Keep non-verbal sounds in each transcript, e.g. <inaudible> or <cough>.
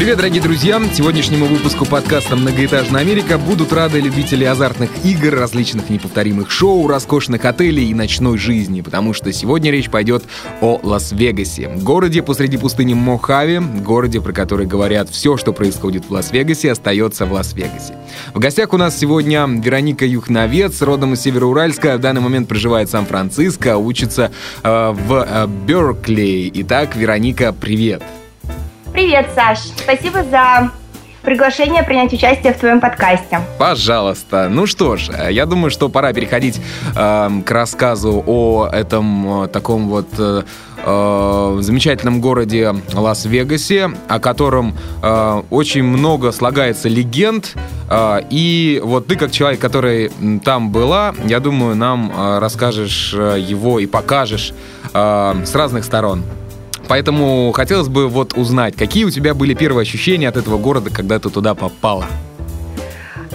Привет, дорогие друзья! Сегодняшнему выпуску подкаста «Многоэтажная Америка» будут рады любители азартных игр, различных неповторимых шоу, роскошных отелей и ночной жизни, потому что сегодня речь пойдет о Лас-Вегасе, городе посреди пустыни Мохаве, городе, про который говорят все, что происходит в Лас-Вегасе, остается в Лас-Вегасе. В гостях у нас сегодня Вероника Юхновец, родом из Североуральска, в данный момент проживает в Сан-Франциско, учится э, в э, Беркли. Итак, Вероника, привет! Привет, Саш. Спасибо за приглашение принять участие в твоем подкасте. Пожалуйста. Ну что ж, э, я думаю, что пора переходить э, к рассказу о этом э, таком вот э, э, замечательном городе Лас-Вегасе, о котором э, очень много слагается легенд. Э, и вот ты, как человек, который там была, я думаю, нам расскажешь его и покажешь с разных сторон. Поэтому хотелось бы вот узнать, какие у тебя были первые ощущения от этого города, когда ты туда попала?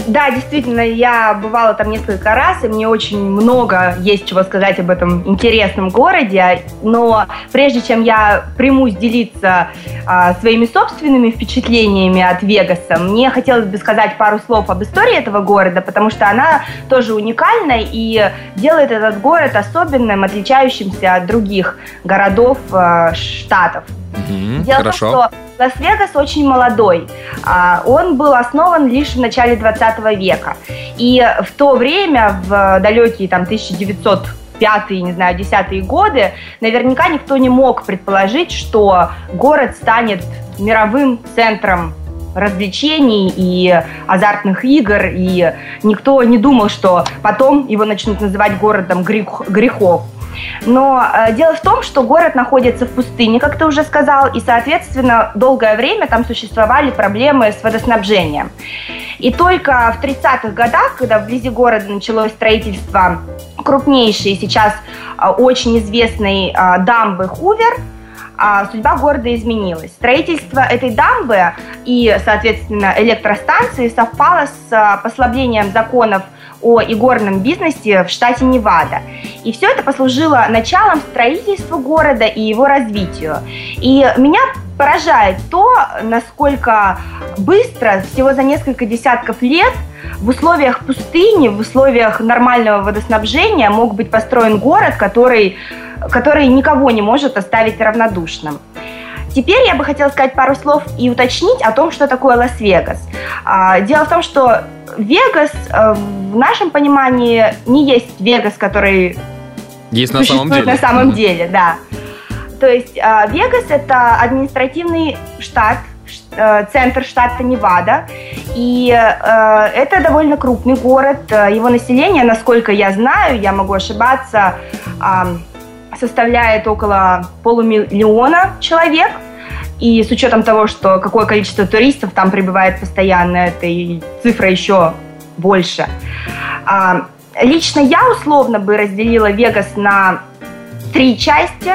Да, действительно, я бывала там несколько раз, и мне очень много есть чего сказать об этом интересном городе. Но прежде чем я примусь делиться а, своими собственными впечатлениями от Вегаса, мне хотелось бы сказать пару слов об истории этого города, потому что она тоже уникальна и делает этот город особенным, отличающимся от других городов а, штатов. Мгм, Дело хорошо. в том, что Лас-Вегас очень молодой. А, Он был основан лишь в начале 20 века. И в то время, в далекие там 1905 не знаю, 10 годы, наверняка никто не мог предположить, что город станет мировым центром развлечений и азартных игр, и никто не думал, что потом его начнут называть городом грех- грехов. Но э, дело в том, что город находится в пустыне, как ты уже сказал, и, соответственно, долгое время там существовали проблемы с водоснабжением. И только в 30-х годах, когда вблизи города началось строительство крупнейшей сейчас э, очень известной э, дамбы Хувер, а судьба города изменилась. Строительство этой дамбы и, соответственно, электростанции совпало с а, послаблением законов о игорном бизнесе в штате Невада. И все это послужило началом строительства города и его развитию. И меня поражает то, насколько быстро, всего за несколько десятков лет, в условиях пустыни, в условиях нормального водоснабжения мог быть построен город, который, который никого не может оставить равнодушным. Теперь я бы хотела сказать пару слов и уточнить о том, что такое Лас-Вегас. А, Дело в том, что Вегас э, в нашем понимании не есть Вегас, который Есть на самом деле. на самом Мгм. деле, да. То есть э, Вегас это административный штат, э, центр штата Невада, и э, это довольно крупный город. Э, Его население, насколько я знаю, я могу ошибаться, составляет около полумиллиона человек. И с учетом того, что какое количество туристов там прибывает постоянно, этой цифра еще больше. А, Лично я условно бы разделила Вегас на три части.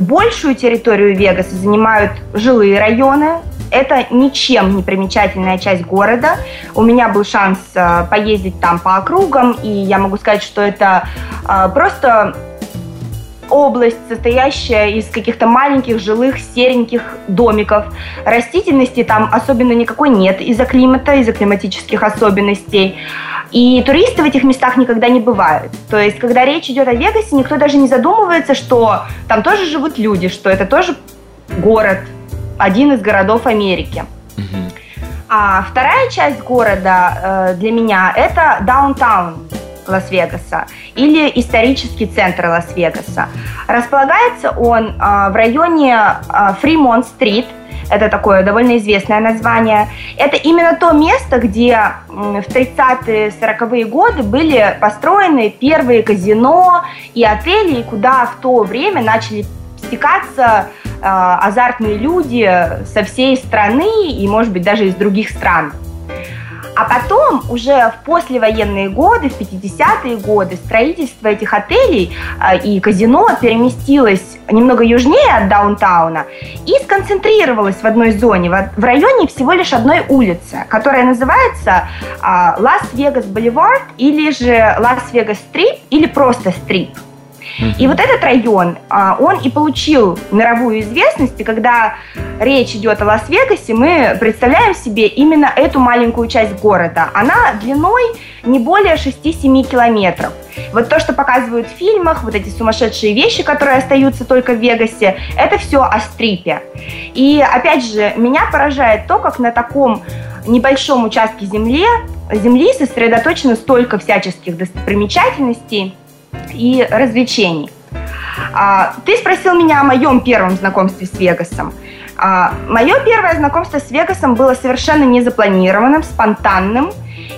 Большую территорию Вегаса занимают жилые районы. Это ничем не примечательная часть города. У меня был шанс э, поездить там по округам, и я могу сказать, что это э, просто область, состоящая из каких-то маленьких жилых сереньких домиков. Растительности там особенно никакой нет из-за климата, из-за климатических особенностей. И туристы в этих местах никогда не бывают. То есть, когда речь идет о Вегасе, никто даже не задумывается, что там тоже живут люди, что это тоже город, один из городов Америки. А вторая часть города э, для меня это даунтаун. Лас-Вегаса или исторический центр Лас-Вегаса. Располагается он в районе Фримонт-стрит, это такое довольно известное название. Это именно то место, где в 30-е, 40-е годы были построены первые казино и отели, куда в то время начали стекаться э, азартные люди со всей страны и, может быть, даже из других стран. А потом, уже в послевоенные годы, в 50-е годы, строительство этих отелей э, и казино переместилось немного южнее от даунтауна и сконцентрировалось в одной зоне, в районе всего лишь одной улицы, которая называется Las Vegas Boulevard или же Las Vegas Strip или просто Strip. И вот этот район, а, он и получил мировую известность, и когда речь идет о Лас-Вегасе, мы представляем себе именно эту маленькую часть города. Она длиной не более 6-7 километров. Вот то, что показывают в фильмах, вот эти сумасшедшие вещи, которые остаются только в Вегасе, это все о стрипе. И опять же, меня поражает то, как на таком небольшом участке земли, земли сосредоточено столько всяческих достопримечательностей, и развлечений. А, ты спросил меня о моем первом знакомстве с Вегасом. А, мое первое знакомство с Вегасом было совершенно незапланированным, спонтанным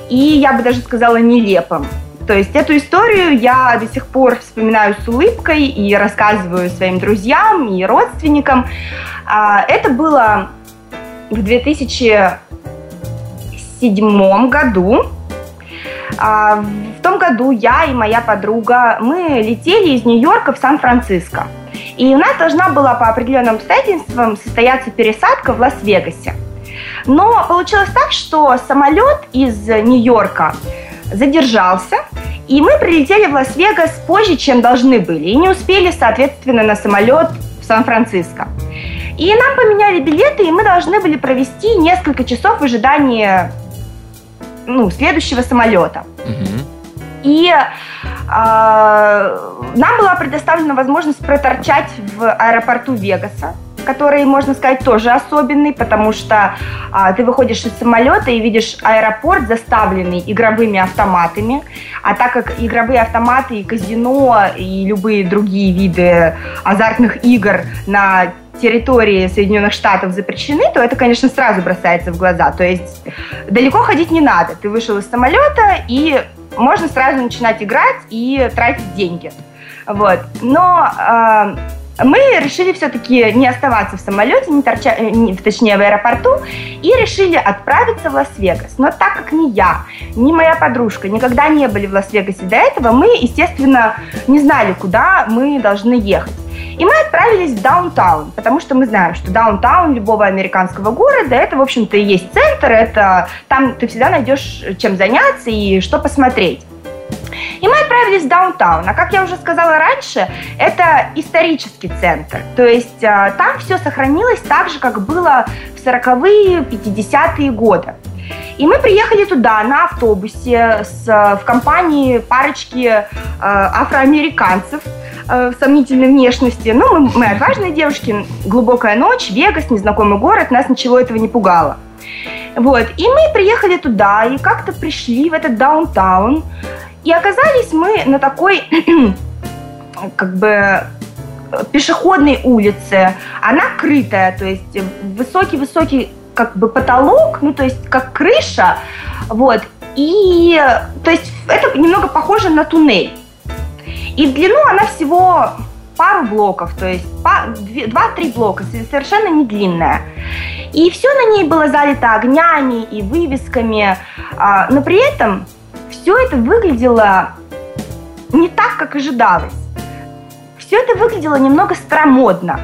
и, я бы даже сказала, нелепым. То есть эту историю я до сих пор вспоминаю с улыбкой и рассказываю своим друзьям и родственникам. А, это было в 2007 году. В том году я и моя подруга, мы летели из Нью-Йорка в Сан-Франциско. И у нас должна была по определенным обстоятельствам состояться пересадка в Лас-Вегасе. Но получилось так, что самолет из Нью-Йорка задержался, и мы прилетели в Лас-Вегас позже, чем должны были, и не успели, соответственно, на самолет в Сан-Франциско. И нам поменяли билеты, и мы должны были провести несколько часов в ожидании ну, следующего самолета. Угу. И э, нам была предоставлена возможность проторчать в аэропорту Вегаса, который, можно сказать, тоже особенный, потому что а, ты выходишь из самолета и видишь аэропорт, заставленный игровыми автоматами. А так как игровые автоматы и казино и любые другие виды азартных игр на территории Соединенных Штатов запрещены, то это, конечно, сразу бросается в глаза. То есть далеко ходить не надо. Ты вышел из самолета и можно сразу начинать играть и тратить деньги. Вот. Но э, мы решили все-таки не оставаться в самолете, не торча, э, не, точнее в аэропорту, и решили отправиться в Лас-Вегас. Но так как ни я, ни моя подружка никогда не были в Лас-Вегасе до этого, мы, естественно, не знали, куда мы должны ехать. И мы отправились в даунтаун, потому что мы знаем, что даунтаун любого американского города, это, в общем-то, и есть центр, это там ты всегда найдешь чем заняться и что посмотреть. И мы отправились в даунтаун. А как я уже сказала раньше, это исторический центр. То есть а, там все сохранилось так же, как было в 40-е, 50-е годы. И мы приехали туда на автобусе с, в компании парочки э, афроамериканцев э, сомнительной внешности. Ну, мы, мы отважные девушки, глубокая ночь, Вегас, незнакомый город, нас ничего этого не пугало. Вот, и мы приехали туда, и как-то пришли в этот даунтаун, и оказались мы на такой, <clears throat> как бы, пешеходной улице. Она крытая, то есть высокий-высокий как бы потолок, ну, то есть как крыша, вот. И, то есть это немного похоже на туннель. И в длину она всего пару блоков, то есть два-три блока, совершенно не длинная. И все на ней было залито огнями и вывесками, а, но при этом все это выглядело не так, как ожидалось. Все это выглядело немного старомодно.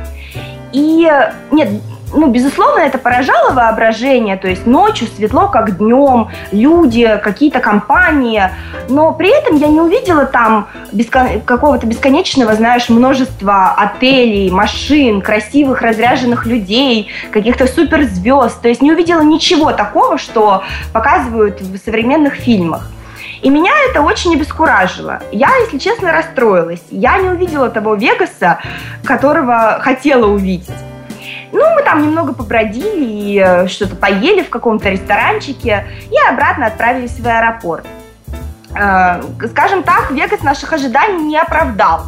И нет, ну, безусловно, это поражало воображение, то есть ночью светло, как днем, люди, какие-то компании, но при этом я не увидела там бескон... какого-то бесконечного, знаешь, множества отелей, машин, красивых разряженных людей, каких-то суперзвезд, то есть не увидела ничего такого, что показывают в современных фильмах. И меня это очень обескуражило. Я, если честно, расстроилась. Я не увидела того Вегаса, которого хотела увидеть. Ну, мы там немного побродили и э, что-то поели в каком-то ресторанчике и обратно отправились в аэропорт. э, скажем так, Вегас наших ожиданий не оправдал.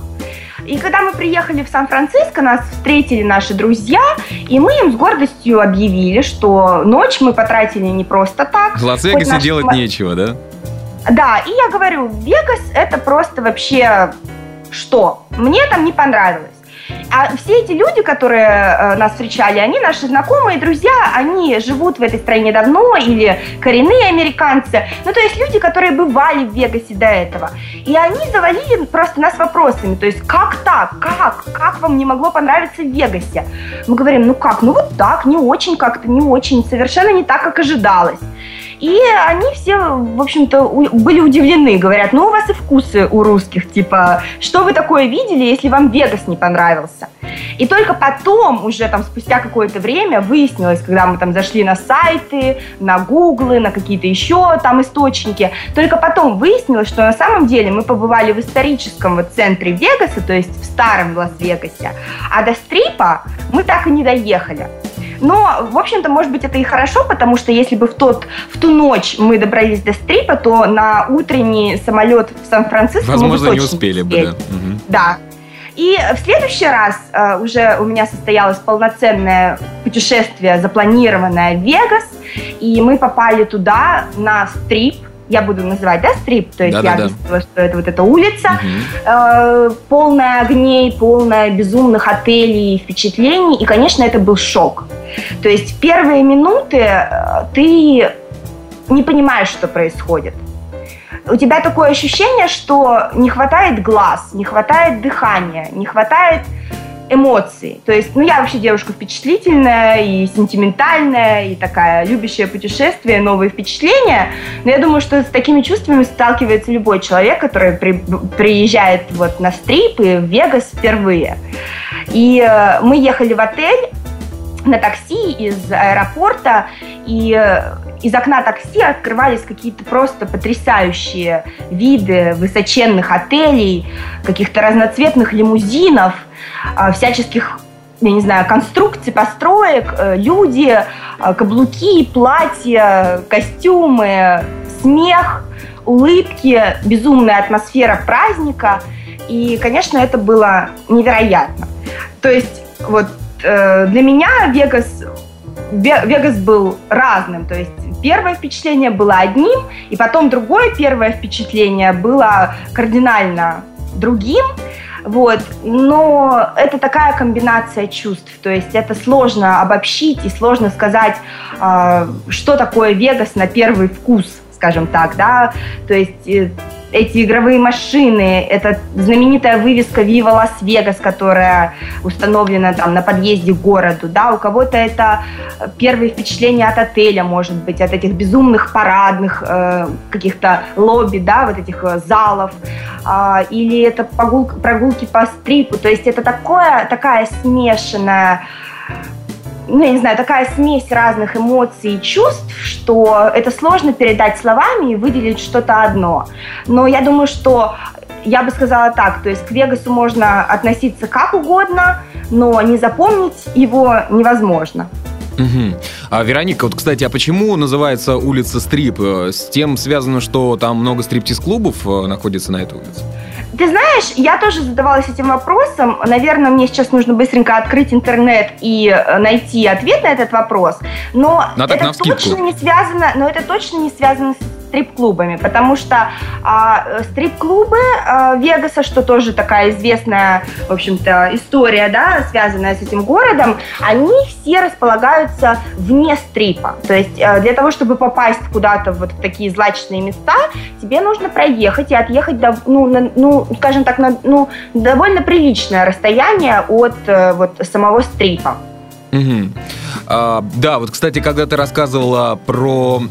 И когда мы приехали в Сан-Франциско, нас встретили наши друзья, и мы им с гордостью объявили, что ночь мы потратили не просто так. В Лас-Вегасе наш... делать нечего, да? Да, и я говорю, Вегас это просто вообще что? Мне там не понравилось. А все эти люди, которые э, нас встречали, они наши знакомые, друзья, они живут в этой стране давно или коренные американцы. Ну, то есть люди, которые бывали в Вегасе до этого. И они завалили просто нас вопросами. То есть, как так? Как? Как вам не могло понравиться в Вегасе? Мы говорим, ну как? Ну вот так, не очень как-то, не очень. Совершенно не так, как ожидалось. И они все, в общем-то, были удивлены. Говорят, ну у вас и вкусы у русских, типа, что вы такое видели, если вам Вегас не понравился? И только потом, уже там спустя какое-то время, выяснилось, когда мы там зашли на сайты, на гуглы, на какие-то еще там источники, только потом выяснилось, что на самом деле мы побывали в историческом вот центре Вегаса, то есть в старом Лас-Вегасе, а до стрипа мы так и не доехали. Но, в общем-то, может быть, это и хорошо, потому что если бы в, тот, в ту ночь мы добрались до стрипа, то на утренний самолет в Сан-Франциско Возможно, мы бы не успели бы, да. Да. И в следующий раз uh, уже у меня состоялось полноценное путешествие, запланированное в Вегас, и мы попали туда на стрип, я буду называть, да, стрип, то есть да, я да, объяснила, да. что это вот эта улица, угу. э, полная огней, полная безумных отелей, впечатлений, и, конечно, это был шок. То есть первые минуты э, ты не понимаешь, что происходит. У тебя такое ощущение, что не хватает глаз, не хватает дыхания, не хватает эмоций. То есть, ну, я вообще девушка впечатлительная и сентиментальная, и такая любящая путешествия, новые впечатления. Но я думаю, что с такими чувствами сталкивается любой человек, который при, приезжает вот на стрип и в Вегас впервые. И э, мы ехали в отель, на такси из аэропорта, и э, из окна такси открывались какие-то просто потрясающие виды высоченных отелей, каких-то разноцветных лимузинов, а, всяческих я не знаю, конструкций, построек, э, люди, э, каблуки, платья, костюмы, смех, улыбки, безумная атмосфера праздника. И, конечно, это было невероятно. То есть вот э, для меня Вегас, Вегас был разным. То есть первое впечатление было одним, и потом другое первое впечатление было кардинально другим. Вот. Но это такая комбинация чувств. То есть это сложно обобщить и сложно сказать, э, что такое Вегас на первый вкус, скажем так. Да? То есть э, эти игровые машины, это знаменитая вывеска Viva Лас-Вегас, которая установлена там на подъезде к городу, да, у кого-то это первые впечатления от отеля, может быть, от этих безумных парадных э, каких-то лобби, да, вот этих э, залов, э, или это прогулка, прогулки по стрипу, то есть это такое, такая смешанная ну, я не знаю, такая смесь разных эмоций и чувств, что это сложно передать словами и выделить что-то одно. Но я думаю, что я бы сказала так, то есть к Вегасу можно относиться как угодно, но не запомнить его невозможно. Угу. А, Вероника, вот, кстати, а почему называется улица Стрип? С тем связано, что там много стриптиз-клубов э, находится на этой улице? Ты знаешь, я тоже задавалась этим вопросом. Наверное, мне сейчас нужно быстренько открыть интернет и э, найти ответ на этот вопрос. Но на это точно не связано, но это точно не связано с стрип-клубами, потому что а, стрип-клубы а, Вегаса, что тоже такая известная, в общем-то, история, да, связанная с этим городом, они все располагаются вне стрипа. То есть а, для того, чтобы попасть куда-то вот в такие злачные места, тебе нужно проехать и отъехать, до, ну, на, ну, скажем так, на ну, довольно приличное расстояние от э, вот самого стрипа. Угу. А, да, вот, кстати, когда ты рассказывала про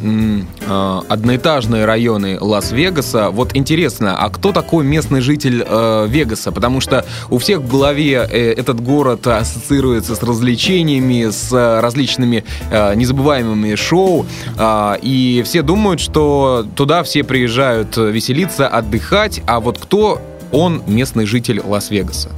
а, одноэтажные районы Лас-Вегаса, вот интересно, а кто такой местный житель а, Вегаса? Потому что у всех в голове э, этот город ассоциируется с развлечениями, с различными а, незабываемыми шоу, а, и все думают, что туда все приезжают веселиться, отдыхать, а вот кто он местный житель Лас-Вегаса?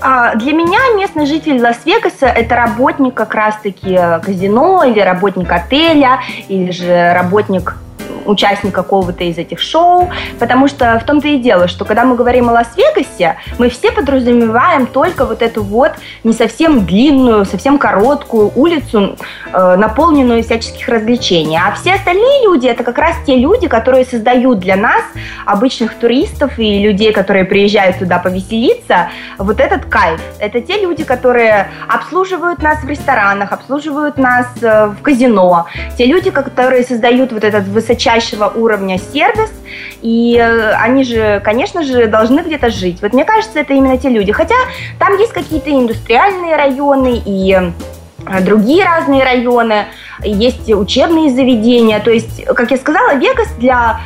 А, для меня местный житель Лас-Вегаса – это работник как раз-таки казино или работник отеля, или же работник участник какого-то из этих шоу, потому что в том-то и дело, что когда мы говорим о Лас-Вегасе, мы все подразумеваем только вот эту вот не совсем длинную, совсем короткую улицу, э, наполненную всяческих развлечений. А все остальные люди это как раз те люди, которые создают для нас, обычных туристов и людей, которые приезжают туда повеселиться, вот этот кайф. Это те люди, которые обслуживают нас в ресторанах, обслуживают нас э, в казино, те люди, которые создают вот этот высочайшего уровня сервис, и э, они же, конечно же, должны где-то жить. Вот мне кажется, это именно те люди. Хотя там есть какие-то индустриальные районы и э, другие разные районы, есть учебные заведения. То есть, как я сказала, Вегас для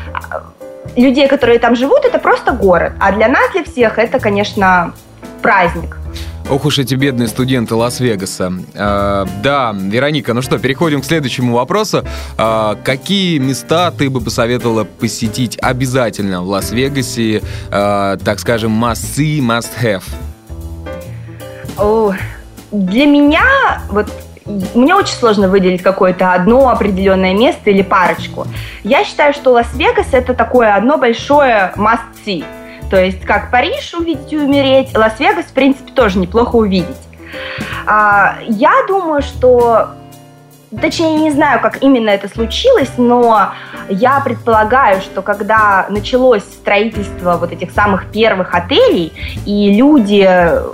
людей, которые там живут, это просто город. А для нас, для всех, это, конечно, праздник. Ох уж эти бедные студенты Лас-Вегаса. Э, да, Вероника, ну что, переходим к следующему вопросу. Э, какие места ты бы посоветовала посетить обязательно в Лас-Вегасе, э, так скажем, must see, must have? О, для меня, вот мне очень сложно выделить какое-то одно определенное место или парочку. Я считаю, что Лас-Вегас это такое одно большое must see. То есть как Париж увидеть и умереть, Лас-Вегас, в принципе, тоже неплохо увидеть. А, я думаю, что Точнее, не знаю, как именно это случилось, но я предполагаю, что когда началось строительство вот этих самых первых отелей, и люди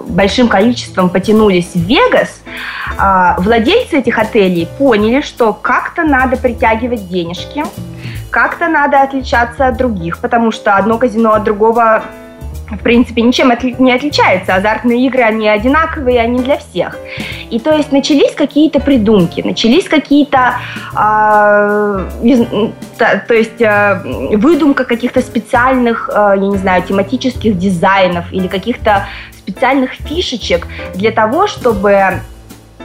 большим количеством потянулись в Вегас, а, владельцы этих отелей поняли, что как-то надо притягивать денежки, как-то надо отличаться от других, потому что одно казино от другого в принципе, ничем не отличается. Азартные игры, они одинаковые, они для всех. И то есть начались какие-то придумки, начались какие-то, э, то есть э, выдумка каких-то специальных, э, я не знаю, тематических дизайнов или каких-то специальных фишечек для того, чтобы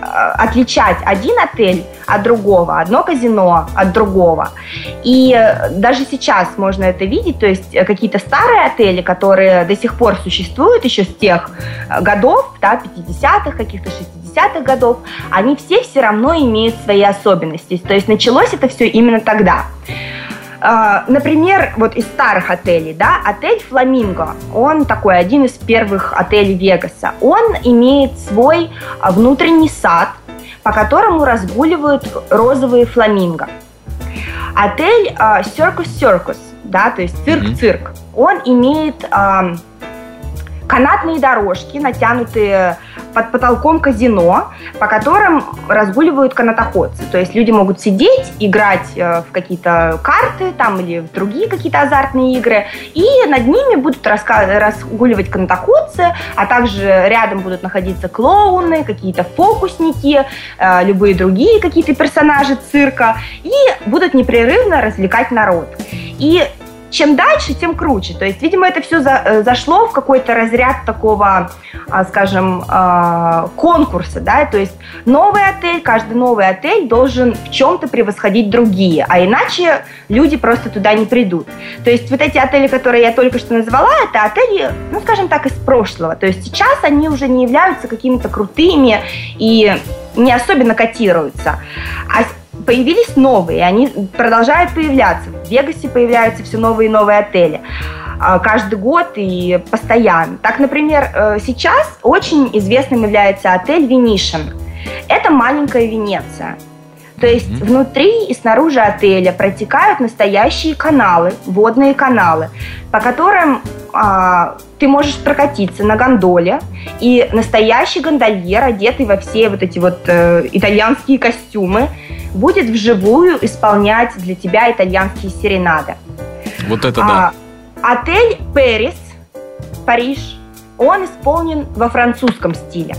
отличать один отель от другого, одно казино от другого. И э, даже сейчас можно это видеть, то есть э, какие-то старые отели, которые до сих пор существуют еще с тех годов, да, 50-х, каких-то 60-х годов, они все все равно имеют свои особенности. То есть началось это все именно тогда. А, например, вот из старых отелей, да, отель Фламинго, он такой один из первых отелей Вегаса. Он имеет свой а, внутренний сад, по которому разгуливают розовые фламинго. Отель Circus Circus, да, то есть цирк-цирк, он имеет канатные дорожки, натянутые под потолком казино, по которым разгуливают канатоходцы. То есть люди могут сидеть, играть э, в какие-то карты там или в другие какие-то азартные игры, и над ними будут разгуливать канатоходцы, а также рядом будут находиться клоуны, какие-то фокусники, э, любые другие какие-то персонажи цирка, и будут непрерывно развлекать народ. И чем дальше, тем круче. То есть, видимо, это все за, э, зашло в какой-то разряд такого, а, скажем, а, конкурса, да, то есть новый отель, каждый новый отель должен в чем-то превосходить другие, а иначе люди просто туда не придут. То есть вот эти отели, которые я только что назвала, это отели, ну, скажем так, из прошлого. То есть сейчас они уже не являются какими-то крутыми и не особенно котируются. А появились новые, они продолжают появляться. В Вегасе появляются все новые и новые отели а, каждый год и постоянно. Так, например, э, сейчас очень известным является отель Venetian. Это маленькая Венеция. То есть mm-hmm. внутри и снаружи отеля протекают настоящие каналы, водные каналы, по которым а, ты можешь прокатиться на гондоле, и настоящий гондольер, одетый во все вот эти вот э, итальянские костюмы, будет вживую исполнять для тебя итальянские серенады. Вот это да. А, отель Пэрис, Париж, он исполнен во французском стиле.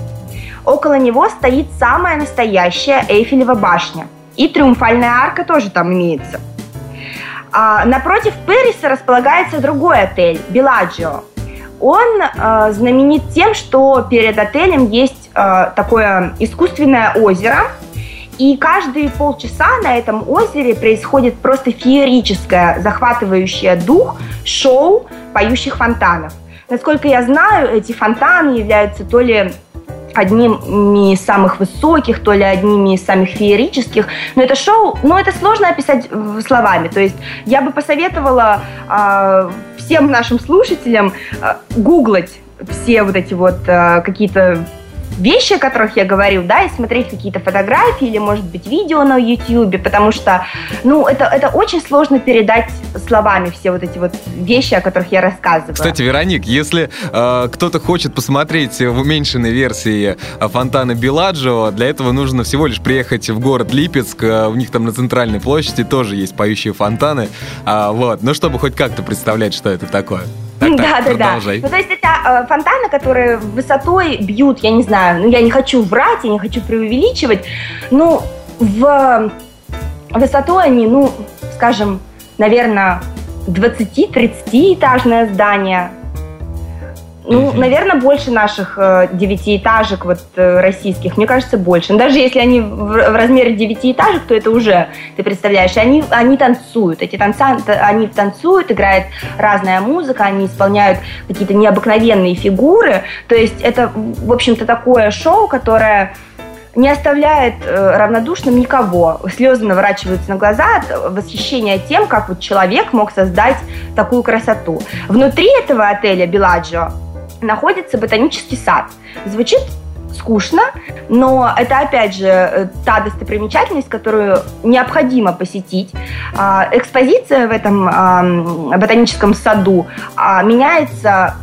Около него стоит самая настоящая Эйфелева башня. И триумфальная арка тоже там имеется. А, напротив Пэриса располагается другой отель, Беладжио. Он э, знаменит тем, что перед отелем есть э, такое искусственное озеро, и каждые полчаса на этом озере происходит просто феерическое, захватывающее дух шоу поющих фонтанов. Насколько я знаю, эти фонтаны являются то ли одними из самых высоких, то ли одними из самых феерических. Но это шоу, ну, это сложно описать словами. То есть я бы посоветовала э, всем нашим слушателям э, гуглать все вот эти вот э, какие-то вещи, о которых я говорю, да, и смотреть какие-то фотографии или, может быть, видео на YouTube, потому что, ну, это, это очень сложно передать словами все вот эти вот вещи, о которых я рассказываю. Кстати, Вероник, если э, кто-то хочет посмотреть в уменьшенной версии э, фонтана Беладжио, для этого нужно всего лишь приехать в город Липецк, э, у них там на центральной площади тоже есть поющие фонтаны, а, вот, ну, чтобы хоть как-то представлять, что это такое. Так, да, да, да. Ну, то есть это э, фонтаны, которые высотой бьют, я не знаю, ну, я не хочу врать, я не хочу преувеличивать, ну, в высотой они, ну, скажем, наверное, 20-30 этажное здание, ну, наверное, больше наших э, девятиэтажек вот э, российских, мне кажется, больше. Но даже если они в, размере девятиэтажек, то это уже, ты представляешь, они, они танцуют. Эти танца, они танцуют, играет разная музыка, они исполняют какие-то необыкновенные фигуры. То есть это, в общем-то, такое шоу, которое не оставляет э, равнодушным никого. Слезы наворачиваются на глаза от восхищения тем, как вот человек мог создать такую красоту. Внутри этого отеля Беладжио находится ботанический сад. Звучит скучно, но это опять же э, та достопримечательность, которую необходимо посетить. А, экспозиция в этом ботаническом саду а, меняется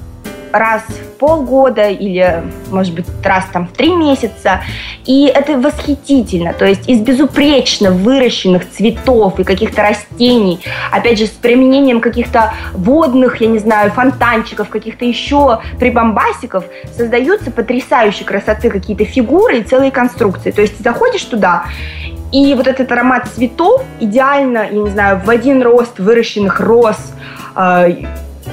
раз в полгода или, может быть, раз там в три месяца. И это восхитительно. То есть из безупречно выращенных цветов и каких-то растений, опять же, с применением каких-то водных, я не знаю, фонтанчиков, каких-то еще прибамбасиков, создаются потрясающие красоты какие-то фигуры и целые конструкции. То есть заходишь туда, и вот этот аромат цветов идеально, я не знаю, в один рост выращенных роз, э,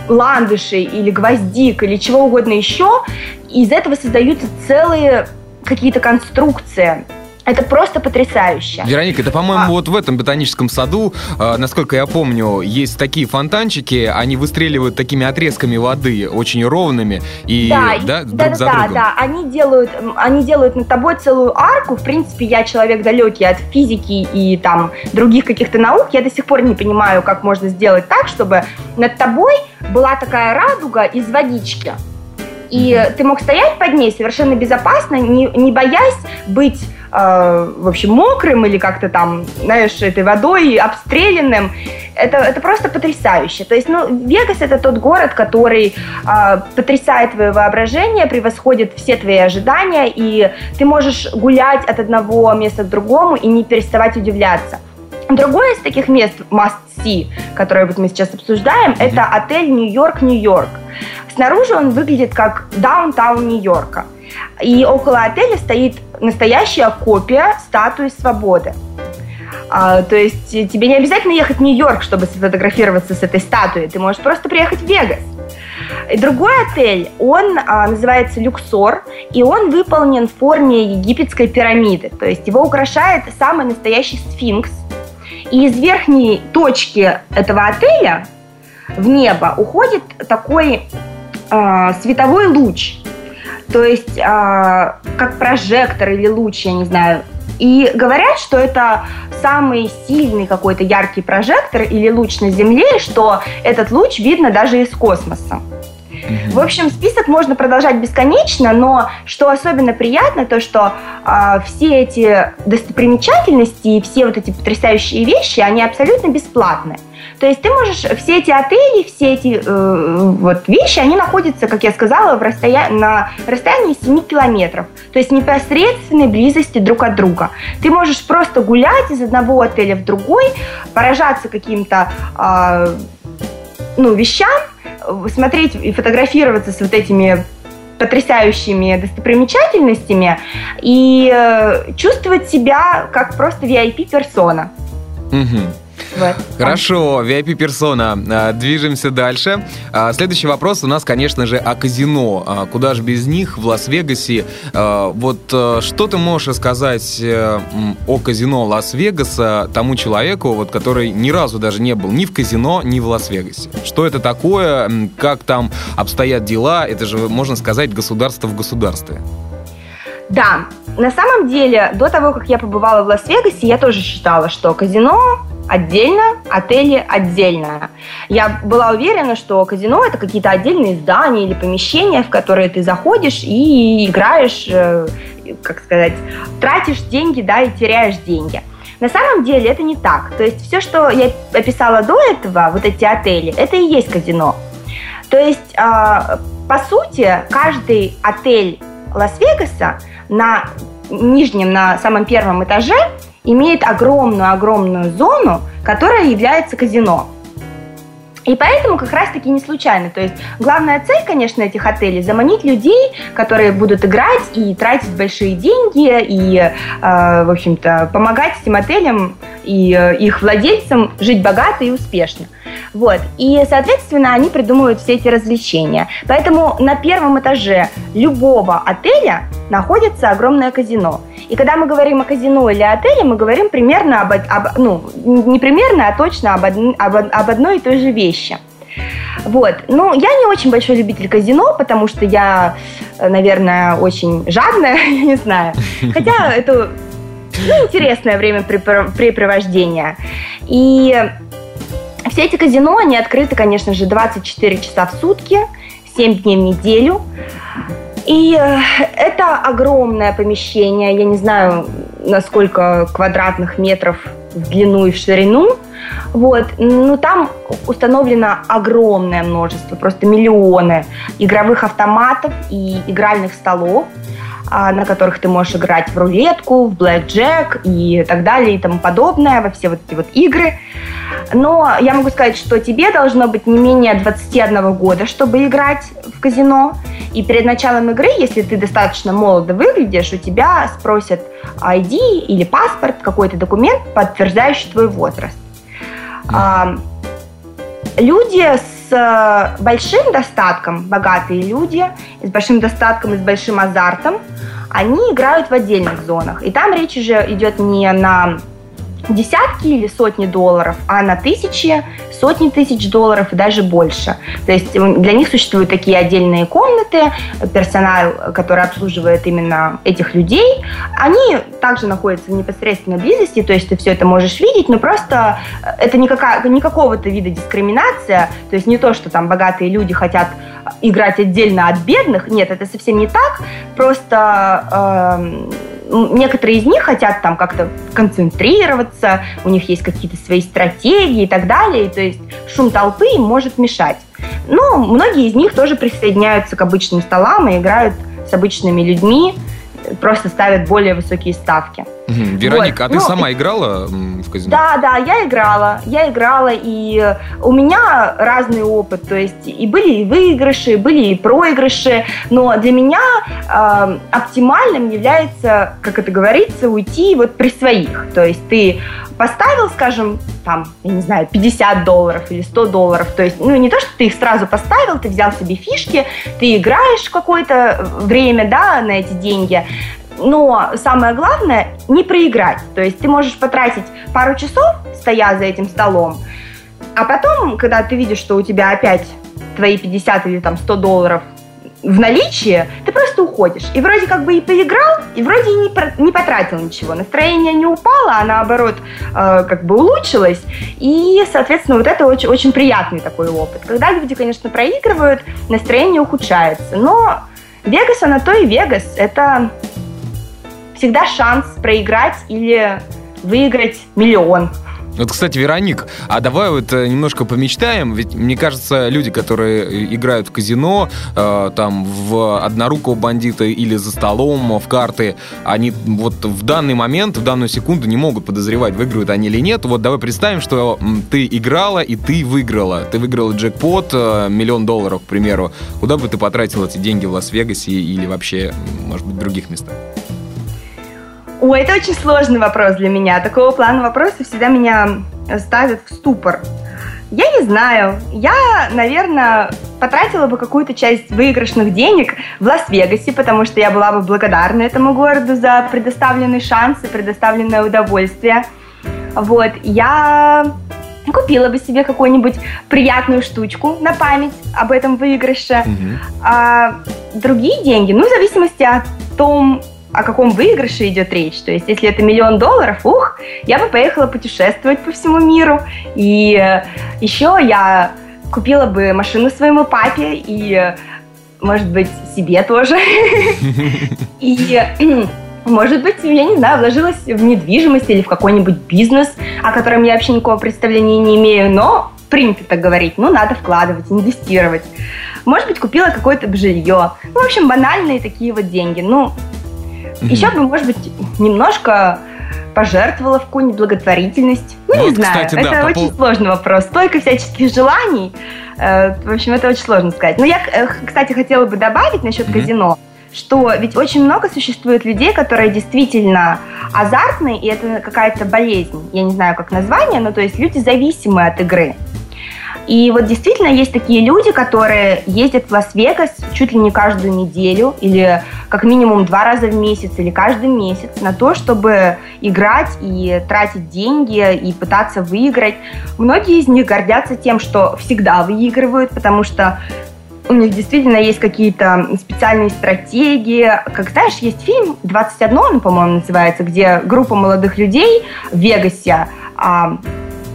ландышей или гвоздик или чего угодно еще, из этого создаются целые какие-то конструкции. Это просто потрясающе. Вероника, это, по-моему, а... вот в этом ботаническом саду, э, насколько я помню, есть такие фонтанчики, они выстреливают такими отрезками воды, очень ровными, и да, да, друг да, за да, другом. Да, они делают, они делают над тобой целую арку. В принципе, я человек далекий от физики и там других каких-то наук. Я до сих пор не понимаю, как можно сделать так, чтобы над тобой была такая радуга из водички. И mm-hmm. ты мог стоять под ней совершенно безопасно, не, не боясь быть э, в общем, мокрым или как-то там, знаешь, этой водой обстрелянным. Это, это просто потрясающе. То есть, ну, Вегас это тот город, который э, потрясает твое воображение, превосходит все твои ожидания, и ты можешь гулять от одного места к другому и не переставать удивляться. Другое из таких мест must see, которое вот мы сейчас обсуждаем, mm-hmm. это отель Нью-Йорк, Нью-Йорк. Снаружи он выглядит как даунтаун Нью-Йорка. И около отеля стоит настоящая копия статуи свободы. А, то есть тебе не обязательно ехать в Нью-Йорк, чтобы сфотографироваться с этой статуей. Ты можешь просто приехать в Вегас. И другой отель, он а, называется Люксор, и он выполнен в форме египетской пирамиды. То есть его украшает самый настоящий сфинкс. И из верхней точки этого отеля в небо уходит такой э, световой луч. То есть, э, как прожектор или луч, я не знаю. И говорят, что это самый сильный какой-то яркий прожектор или луч на Земле, что этот луч видно даже из космоса. В общем, список можно продолжать бесконечно, но что особенно приятно, то что э, все эти достопримечательности и все вот эти потрясающие вещи, они абсолютно бесплатны. То есть ты можешь все эти отели, все эти э, вот вещи, они находятся, как я сказала, в расстоя... на расстоянии 7 километров. То есть непосредственной близости друг от друга. Ты можешь просто гулять из одного отеля в другой, поражаться каким-то э, ну, вещам, смотреть и фотографироваться с вот этими потрясающими достопримечательностями и э, чувствовать себя как просто VIP-персона. Угу. Вот. Хорошо, VIP-персона. А, движемся дальше. А, следующий вопрос у нас, конечно же, о казино. А, куда же без них в Лас-Вегасе? Вот что ты можешь рассказать э, о казино Лас-Вегаса тому человеку, вот, который ни разу даже не был ни в казино, ни в Лас-Вегасе? Что это такое? Как там обстоят дела? Это же, можно сказать, государство в государстве. Да, на самом деле, до того, как я побывала в Лас-Вегасе, я тоже считала, что казино отдельно, отели отдельно. Я была уверена, что казино это какие-то отдельные здания или помещения, в которые ты заходишь и играешь, э, как сказать, тратишь деньги, да, и теряешь деньги. На самом деле это не так. То есть все, что я описала до этого, вот эти отели, это и есть казино. То есть, э, по сути, каждый отель Лас-Вегаса на нижнем, на самом первом этаже имеет огромную-огромную зону, которая является казино. И поэтому как раз-таки не случайно. То есть главная цель, конечно, этих отелей – заманить людей, которые будут играть и тратить большие деньги, и, э, в общем-то, помогать этим отелям и э, их владельцам жить богато и успешно. Вот. И, соответственно, они придумывают все эти развлечения. Поэтому на первом этаже любого отеля находится огромное казино. И когда мы говорим о казино или отеле, мы говорим примерно об, об ну, не примерно, а точно об, од, об, об одной и той же вещи. Вот. Ну, я не очень большой любитель казино, потому что я, наверное, очень жадная, <laughs> я не знаю. Хотя <laughs> это ну, интересное времяпрепровождение. И все эти казино, они открыты, конечно же, 24 часа в сутки, 7 дней в неделю. И э, это огромное помещение, я не знаю, на сколько квадратных метров в длину и в ширину. Вот. Но там установлено огромное множество, просто миллионы игровых автоматов и игральных столов, а, на которых ты можешь играть в рулетку, в блэкджек и так далее и тому подобное, во все вот эти вот игры. Но я могу сказать, что тебе должно быть не менее 21 года, чтобы играть в казино. И перед началом игры, если ты достаточно молодо выглядишь, у тебя спросят ID или паспорт, какой-то документ, подтверждающий твой возраст. А, люди с э, большим достатком, богатые люди, с большим достатком и с большим азартом, они играют в отдельных зонах. И там речь уже идет не на десятки или сотни долларов, а на тысячи, сотни тысяч долларов и даже больше. То есть для них существуют такие отдельные комнаты, персонал, который обслуживает именно этих людей, они также находятся в непосредственной близости, то есть ты все это можешь видеть, но просто это никакая, не какого-то вида дискриминация, то есть не то, что там богатые люди хотят играть отдельно от бедных, нет, это совсем не так, просто э, некоторые из них хотят там как-то концентрироваться, у них есть какие-то свои стратегии и так далее, то есть шум толпы им может мешать. Но многие из них тоже присоединяются к обычным столам и играют с обычными людьми, просто ставят более высокие ставки. Вероника, вот. а ты ну, сама играла в казино? Да, да, я играла. Я играла, и у меня разный опыт. То есть и были и выигрыши, были и проигрыши. Но для меня э, оптимальным является, как это говорится, уйти вот при своих. То есть ты поставил, скажем, там, я не знаю, 50 долларов или 100 долларов. То есть, ну, не то, что ты их сразу поставил, ты взял себе фишки, ты играешь какое-то время, да, на эти деньги. Но самое главное – не проиграть. То есть ты можешь потратить пару часов, стоя за этим столом, а потом, когда ты видишь, что у тебя опять твои 50 или там 100 долларов в наличии, ты просто уходишь. И вроде как бы и поиграл, и вроде и не, не потратил ничего. Настроение не упало, а наоборот э, как бы улучшилось. И, соответственно, вот это очень, очень приятный такой опыт. Когда люди, конечно, проигрывают, настроение ухудшается. Но Вегас, она то и Вегас. Это всегда шанс проиграть или выиграть миллион. Вот, кстати, Вероник, а давай вот э, немножко помечтаем, ведь мне кажется, люди, которые э, играют в казино, э, там, в однорукого бандита или за столом, в карты, они вот в данный момент, в данную секунду не могут подозревать, выиграют они или нет. Вот давай представим, что ты играла и ты выиграла. Ты выиграла джекпот, э, миллион долларов, к примеру. Куда бы ты потратил эти деньги в Лас-Вегасе или вообще, может быть, в других местах? Ой, это очень сложный вопрос для меня. Такого плана вопросы всегда меня ставят в ступор. Я не знаю. Я, наверное, потратила бы какую-то часть выигрышных денег в Лас-Вегасе, потому что я была бы благодарна этому городу за предоставленный шанс и предоставленное удовольствие. Вот, я купила бы себе какую-нибудь приятную штучку на память об этом выигрыше. Угу. А другие деньги, ну, в зависимости от том, о каком выигрыше идет речь. То есть, если это миллион долларов, ух, я бы поехала путешествовать по всему миру. И э, еще я купила бы машину своему папе и, может быть, себе тоже. И может быть, я не знаю, вложилась в недвижимость или в какой-нибудь бизнес, о котором я вообще никакого представления не имею, но принято так говорить, ну, надо вкладывать, инвестировать. Может быть, купила какое-то жилье. Ну, в общем, банальные такие вот деньги. Ну, mm-hmm. еще бы, может быть, немножко пожертвовала в какую-нибудь благотворительность. Ну, вот, не знаю, кстати, это да, очень пол... сложный вопрос. Столько всяческих желаний. Э, в общем, это очень сложно сказать. Но я, э, кстати, хотела бы добавить насчет mm-hmm. казино что ведь очень много существует людей, которые действительно азартные, и это какая-то болезнь. Я не знаю, как название, но то есть люди зависимые от игры. И вот действительно есть такие люди, которые ездят в Лас-Вегас чуть ли не каждую неделю или как минимум два раза в месяц или каждый месяц на то, чтобы играть и тратить деньги и пытаться выиграть. Многие из них гордятся тем, что всегда выигрывают, потому что у них действительно есть какие-то специальные стратегии. Как знаешь, есть фильм «21», он, по-моему, называется, где группа молодых людей в Вегасе а,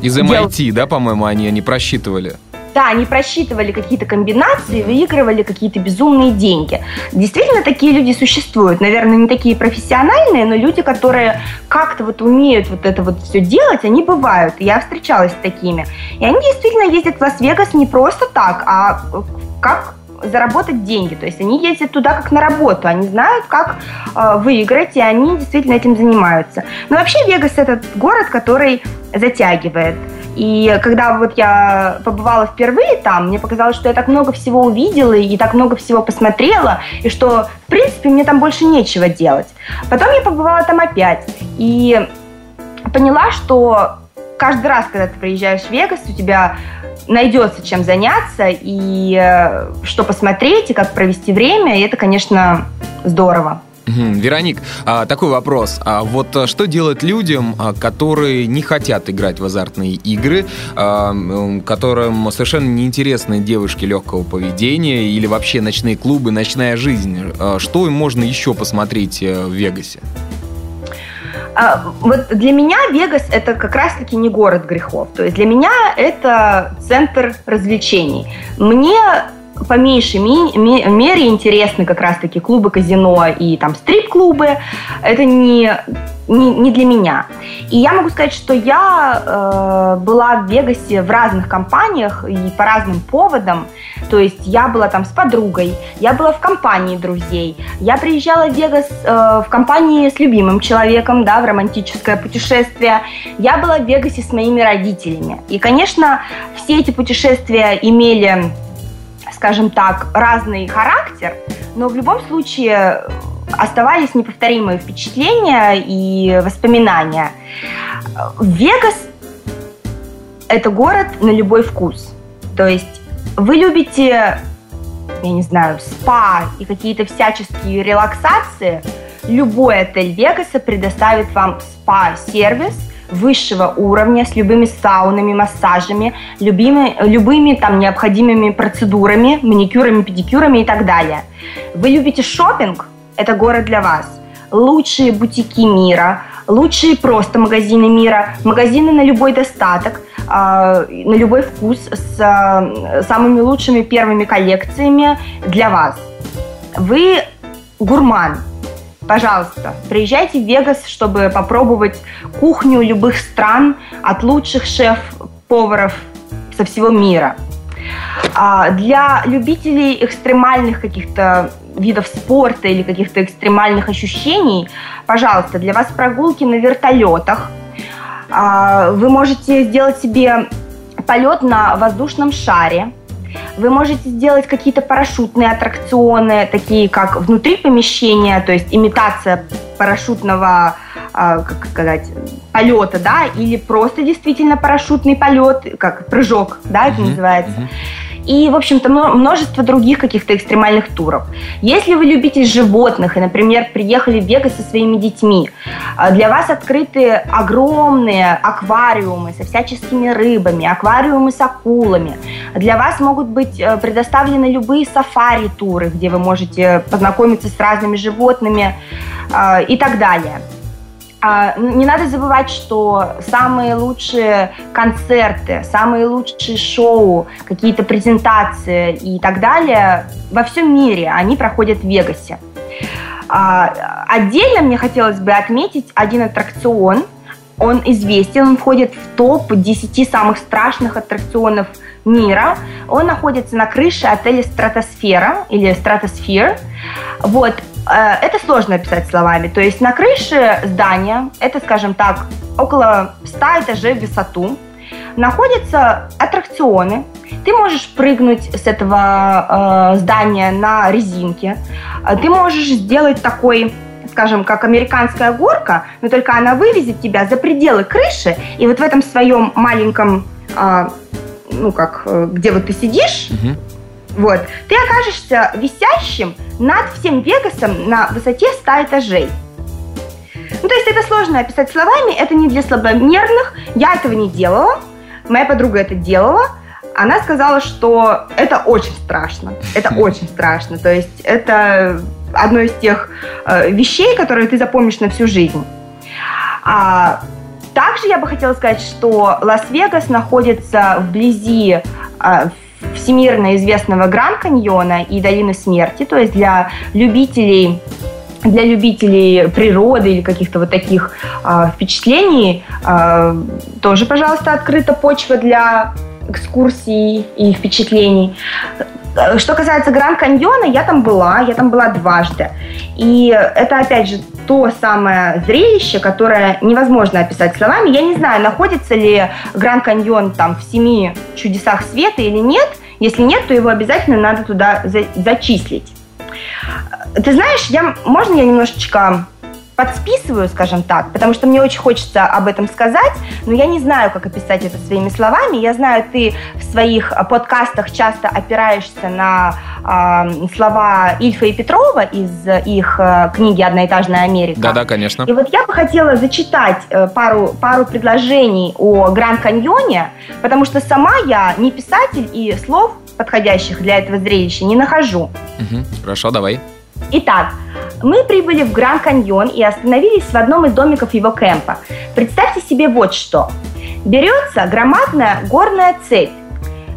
из MIT, дел... да, по-моему, они, они просчитывали? Да, они просчитывали какие-то комбинации, выигрывали какие-то безумные деньги. Действительно, такие люди существуют. Наверное, не такие профессиональные, но люди, которые как-то вот умеют вот это вот все делать, они бывают. Я встречалась с такими. И они действительно ездят в Лас-Вегас не просто так, а как заработать деньги. То есть они ездят туда как на работу, они знают, как э, выиграть, и они действительно этим занимаются. Но вообще Вегас это город, который затягивает. И когда вот я побывала впервые там, мне показалось, что я так много всего увидела и так много всего посмотрела, и что, в принципе, мне там больше нечего делать. Потом я побывала там опять и поняла, что каждый раз, когда ты приезжаешь в Вегас, у тебя найдется чем заняться и э, что посмотреть, и как провести время, и это, конечно, здорово. Вероник, а, такой вопрос. А вот э, что делать людям, а, которые не хотят играть в азартные игры, которым совершенно неинтересны девушки легкого поведения или вообще ночные клубы, ночная жизнь? Что им можно еще посмотреть э, в Вегасе? А, вот для меня Вегас это как раз-таки не город грехов. То есть для меня это центр развлечений. Мне по меньшей мере интересны как раз-таки клубы казино и там стрип-клубы. Это не, не, не для меня. И я могу сказать, что я э, была в Вегасе в разных компаниях и по разным поводам. То есть я была там с подругой, я была в компании друзей, я приезжала в Вегас э, в компании с любимым человеком, да, в романтическое путешествие. Я была в Вегасе с моими родителями. И, конечно, все эти путешествия имели скажем так, разный характер, но в любом случае оставались неповторимые впечатления и воспоминания. Вегас – это город на любой вкус. То есть вы любите, я не знаю, спа и какие-то всяческие релаксации, любой отель Вегаса предоставит вам спа-сервис – высшего уровня с любыми саунами, массажами, любыми, любыми там необходимыми процедурами, маникюрами, педикюрами и так далее. Вы любите шопинг? Это город для вас. Лучшие бутики мира, лучшие просто магазины мира, магазины на любой достаток, а, на любой вкус с а, самыми лучшими первыми коллекциями для вас. Вы гурман, Пожалуйста, приезжайте в Вегас, чтобы попробовать кухню любых стран от лучших шеф-поваров со всего мира. А для любителей экстремальных каких-то видов спорта или каких-то экстремальных ощущений, пожалуйста, для вас прогулки на вертолетах. А, вы можете сделать себе полет на воздушном шаре, вы можете сделать какие-то парашютные аттракционы, такие как внутри помещения, то есть имитация парашютного, э, как сказать, полета, да, или просто действительно парашютный полет, как прыжок, да, это uh-huh, называется. Uh-huh. И, в общем-то, множество других каких-то экстремальных туров. Если вы любите животных и, например, приехали в Вегас со своими детьми, а, для вас открыты огромные аквариумы со всяческими рыбами, аквариумы с акулами. Для вас могут быть э, предоставлены любые сафари-туры, где вы можете познакомиться с разными животными а, и так далее. А, не надо забывать, что самые лучшие концерты, самые лучшие шоу, какие-то презентации и так далее во всем мире, они проходят в Вегасе. А, отдельно мне хотелось бы отметить один аттракцион. Он известен, он входит в топ 10 самых страшных аттракционов мира. Он находится на крыше отеля Стратосфера или Стратосфер. Вот. Э, это сложно описать словами. То есть на крыше здания, это, скажем так, около 100 этажей в высоту, находятся аттракционы. Ты можешь прыгнуть с этого э, здания на резинке. Ты можешь сделать такой скажем, как американская горка, но только она вывезет тебя за пределы крыши, и вот в этом своем маленьком, э, ну как, э, где вот ты сидишь, угу. Вот. Ты окажешься висящим над всем Вегасом на высоте 100 этажей. Ну, то есть это сложно описать словами, это не для слабонервных. Я этого не делала, моя подруга это делала. Она сказала, что это очень страшно. Это <laughs> очень страшно. То есть это одно из тех э, вещей, которые ты запомнишь на всю жизнь. А, также я бы хотела сказать, что Лас-Вегас находится вблизи э, всемирно известного Гранд-каньона и долины смерти, то есть для любителей для любителей природы или каких-то вот таких э, впечатлений э, тоже, пожалуйста, открыта почва для экскурсий и впечатлений. Что касается Гранд-Каньона, я там была, я там была дважды. И это, опять же, то самое зрелище, которое невозможно описать словами. Я не знаю, находится ли Гранд-Каньон там в семи чудесах света или нет. Если нет, то его обязательно надо туда за зачислить. Ты знаешь, я, можно я немножечко подсписываю, скажем так, потому что мне очень хочется об этом сказать, но я не знаю, как описать это своими словами. Я знаю, ты в своих подкастах часто опираешься на э, слова Ильфа и Петрова из их э, книги «Одноэтажная Америка». Да-да, конечно. И вот я бы хотела зачитать э, пару, пару предложений о Гранд-Каньоне, потому что сама я не писатель и слов подходящих для этого зрелища не нахожу. Угу, хорошо, давай. Итак, мы прибыли в Гранд Каньон и остановились в одном из домиков его кемпа. Представьте себе вот что. Берется громадная горная цепь,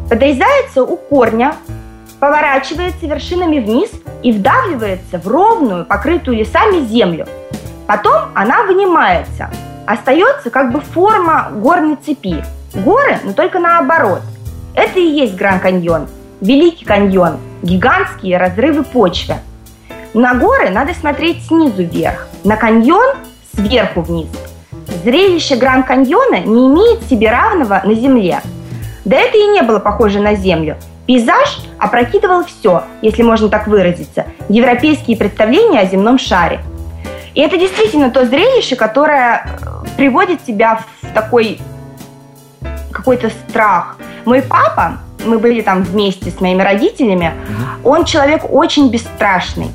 подрезается у корня, поворачивается вершинами вниз и вдавливается в ровную, покрытую лесами землю. Потом она вынимается. Остается как бы форма горной цепи. Горы, но только наоборот. Это и есть Гранд Каньон, Великий каньон, гигантские разрывы почвы – на горы надо смотреть снизу вверх, на каньон сверху вниз. Зрелище Гранд-каньона не имеет себе равного на Земле. Да это и не было похоже на Землю. Пейзаж опрокидывал все, если можно так выразиться, европейские представления о земном шаре. И это действительно то зрелище, которое э, приводит тебя в такой какой-то страх. Мой папа, мы были там вместе с моими родителями, он человек очень бесстрашный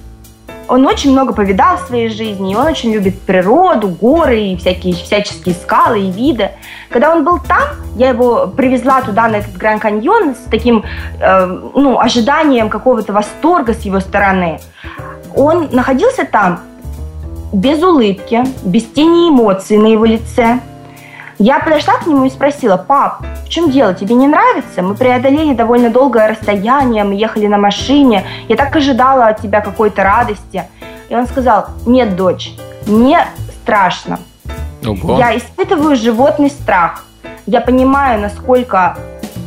он очень много повидал в своей жизни, и он очень любит природу, горы и всякие, всяческие скалы и виды. Когда он был там, я его привезла туда, на этот Гранд Каньон, с таким э, ну, ожиданием какого-то восторга с его стороны. Он находился там без улыбки, без тени эмоций на его лице. Я подошла к нему и спросила, пап, в чем дело, тебе не нравится? Мы преодолели довольно долгое расстояние, мы ехали на машине, я так ожидала от тебя какой-то радости. И он сказал, нет, дочь, мне страшно. Ого. Я испытываю животный страх. Я понимаю, насколько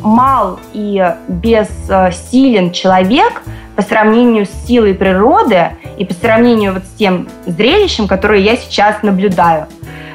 мал и бессилен человек по сравнению с силой природы и по сравнению вот с тем зрелищем, которое я сейчас наблюдаю.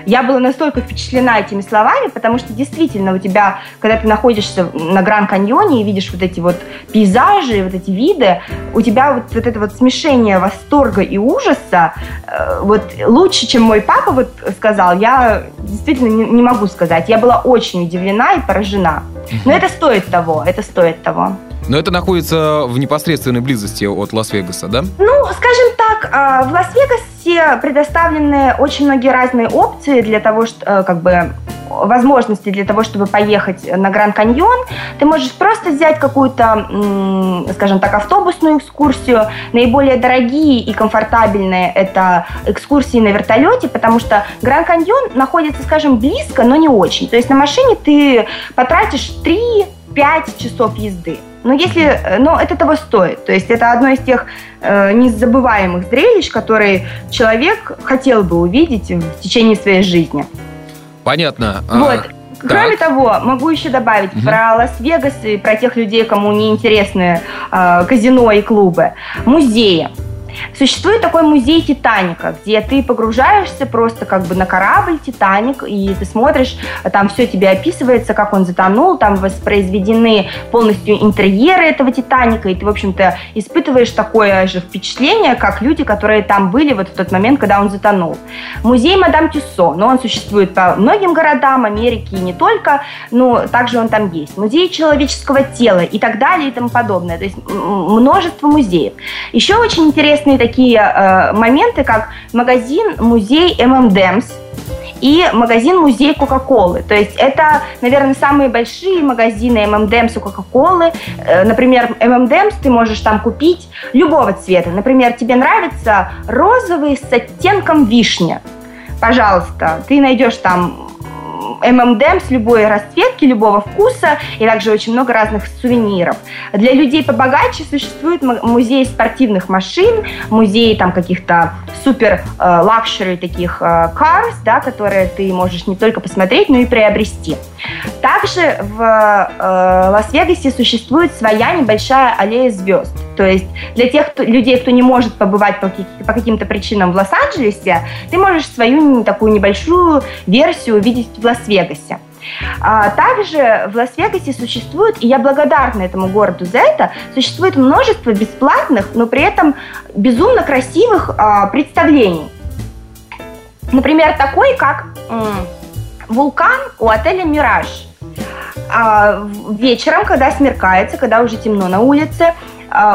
Я была настолько впечатлена этими словами, потому что действительно у тебя, когда ты находишься на Гранд-Каньоне и видишь вот эти вот пейзажи, вот эти виды, у тебя вот, вот это вот смешение восторга и ужаса, э, вот лучше, чем мой папа вот сказал, я действительно не, не могу сказать. Я была очень удивлена и поражена. Но это стоит того, это стоит того. Но это находится в непосредственной близости от Лас-Вегаса, да? Ну, скажем так, а, в Лас-Вегасе предоставлены очень многие разные опции для того, что, э, как бы, возможности для того, чтобы поехать на Гранд Каньон. Ты можешь просто взять какую-то, скажем так, автобусную экскурсию. Наиболее дорогие и комфортабельные это экскурсии на вертолете, потому что Гранд Каньон находится, скажем, близко, но не очень. То есть на машине ты потратишь 3-5 часов езды. Но если, э, но это того стоит. То есть это одно из тех э, незабываемых зрелищ, которые человек хотел бы увидеть в течение своей жизни. Понятно. А, вот. А, Кроме так. того, могу еще добавить угу. про Лас-Вегас и про тех людей, кому не интересны э, казино и клубы. Музеи. Существует такой музей Титаника, где ты погружаешься просто как бы на корабль Титаник, и ты смотришь, там все тебе описывается, как он затонул, там воспроизведены полностью интерьеры этого Титаника, и ты, в общем-то, испытываешь такое же впечатление, как люди, которые там были вот в тот момент, когда он затонул. Музей Мадам Тюссо, но он существует по многим городам Америки и не только, но также он там есть. Музей человеческого тела и так далее и тому подобное. То есть множество музеев. Еще очень интересно интересные такие э, моменты, как магазин-музей M&M's, и магазин-музей Кока-Колы. То есть это, наверное, самые большие магазины M&M's у Кока-Колы. Э, например, M&M's ты можешь там купить любого цвета. Например, тебе нравится розовый с оттенком вишни. Пожалуйста, ты найдешь там ММДМ с любой расцветки, любого вкуса, и также очень много разных сувениров. Для людей побогаче существует музей спортивных машин, музей там каких-то супер э, luxury таких э, cars, да, которые ты можешь не только посмотреть, но и приобрести. Также в э, Лас-Вегасе существует своя небольшая аллея звезд. То есть для тех кто, людей, кто не может побывать по, по каким-то причинам в Лос-Анджелесе, ты можешь свою такую небольшую версию увидеть в Лас-Вегасе. А также в Лас-Вегасе существует, и я благодарна этому городу за это, существует множество бесплатных, но при этом безумно красивых а, представлений. Например, такой, как м, вулкан у отеля «Мираж». А, вечером, когда смеркается, когда уже темно на улице,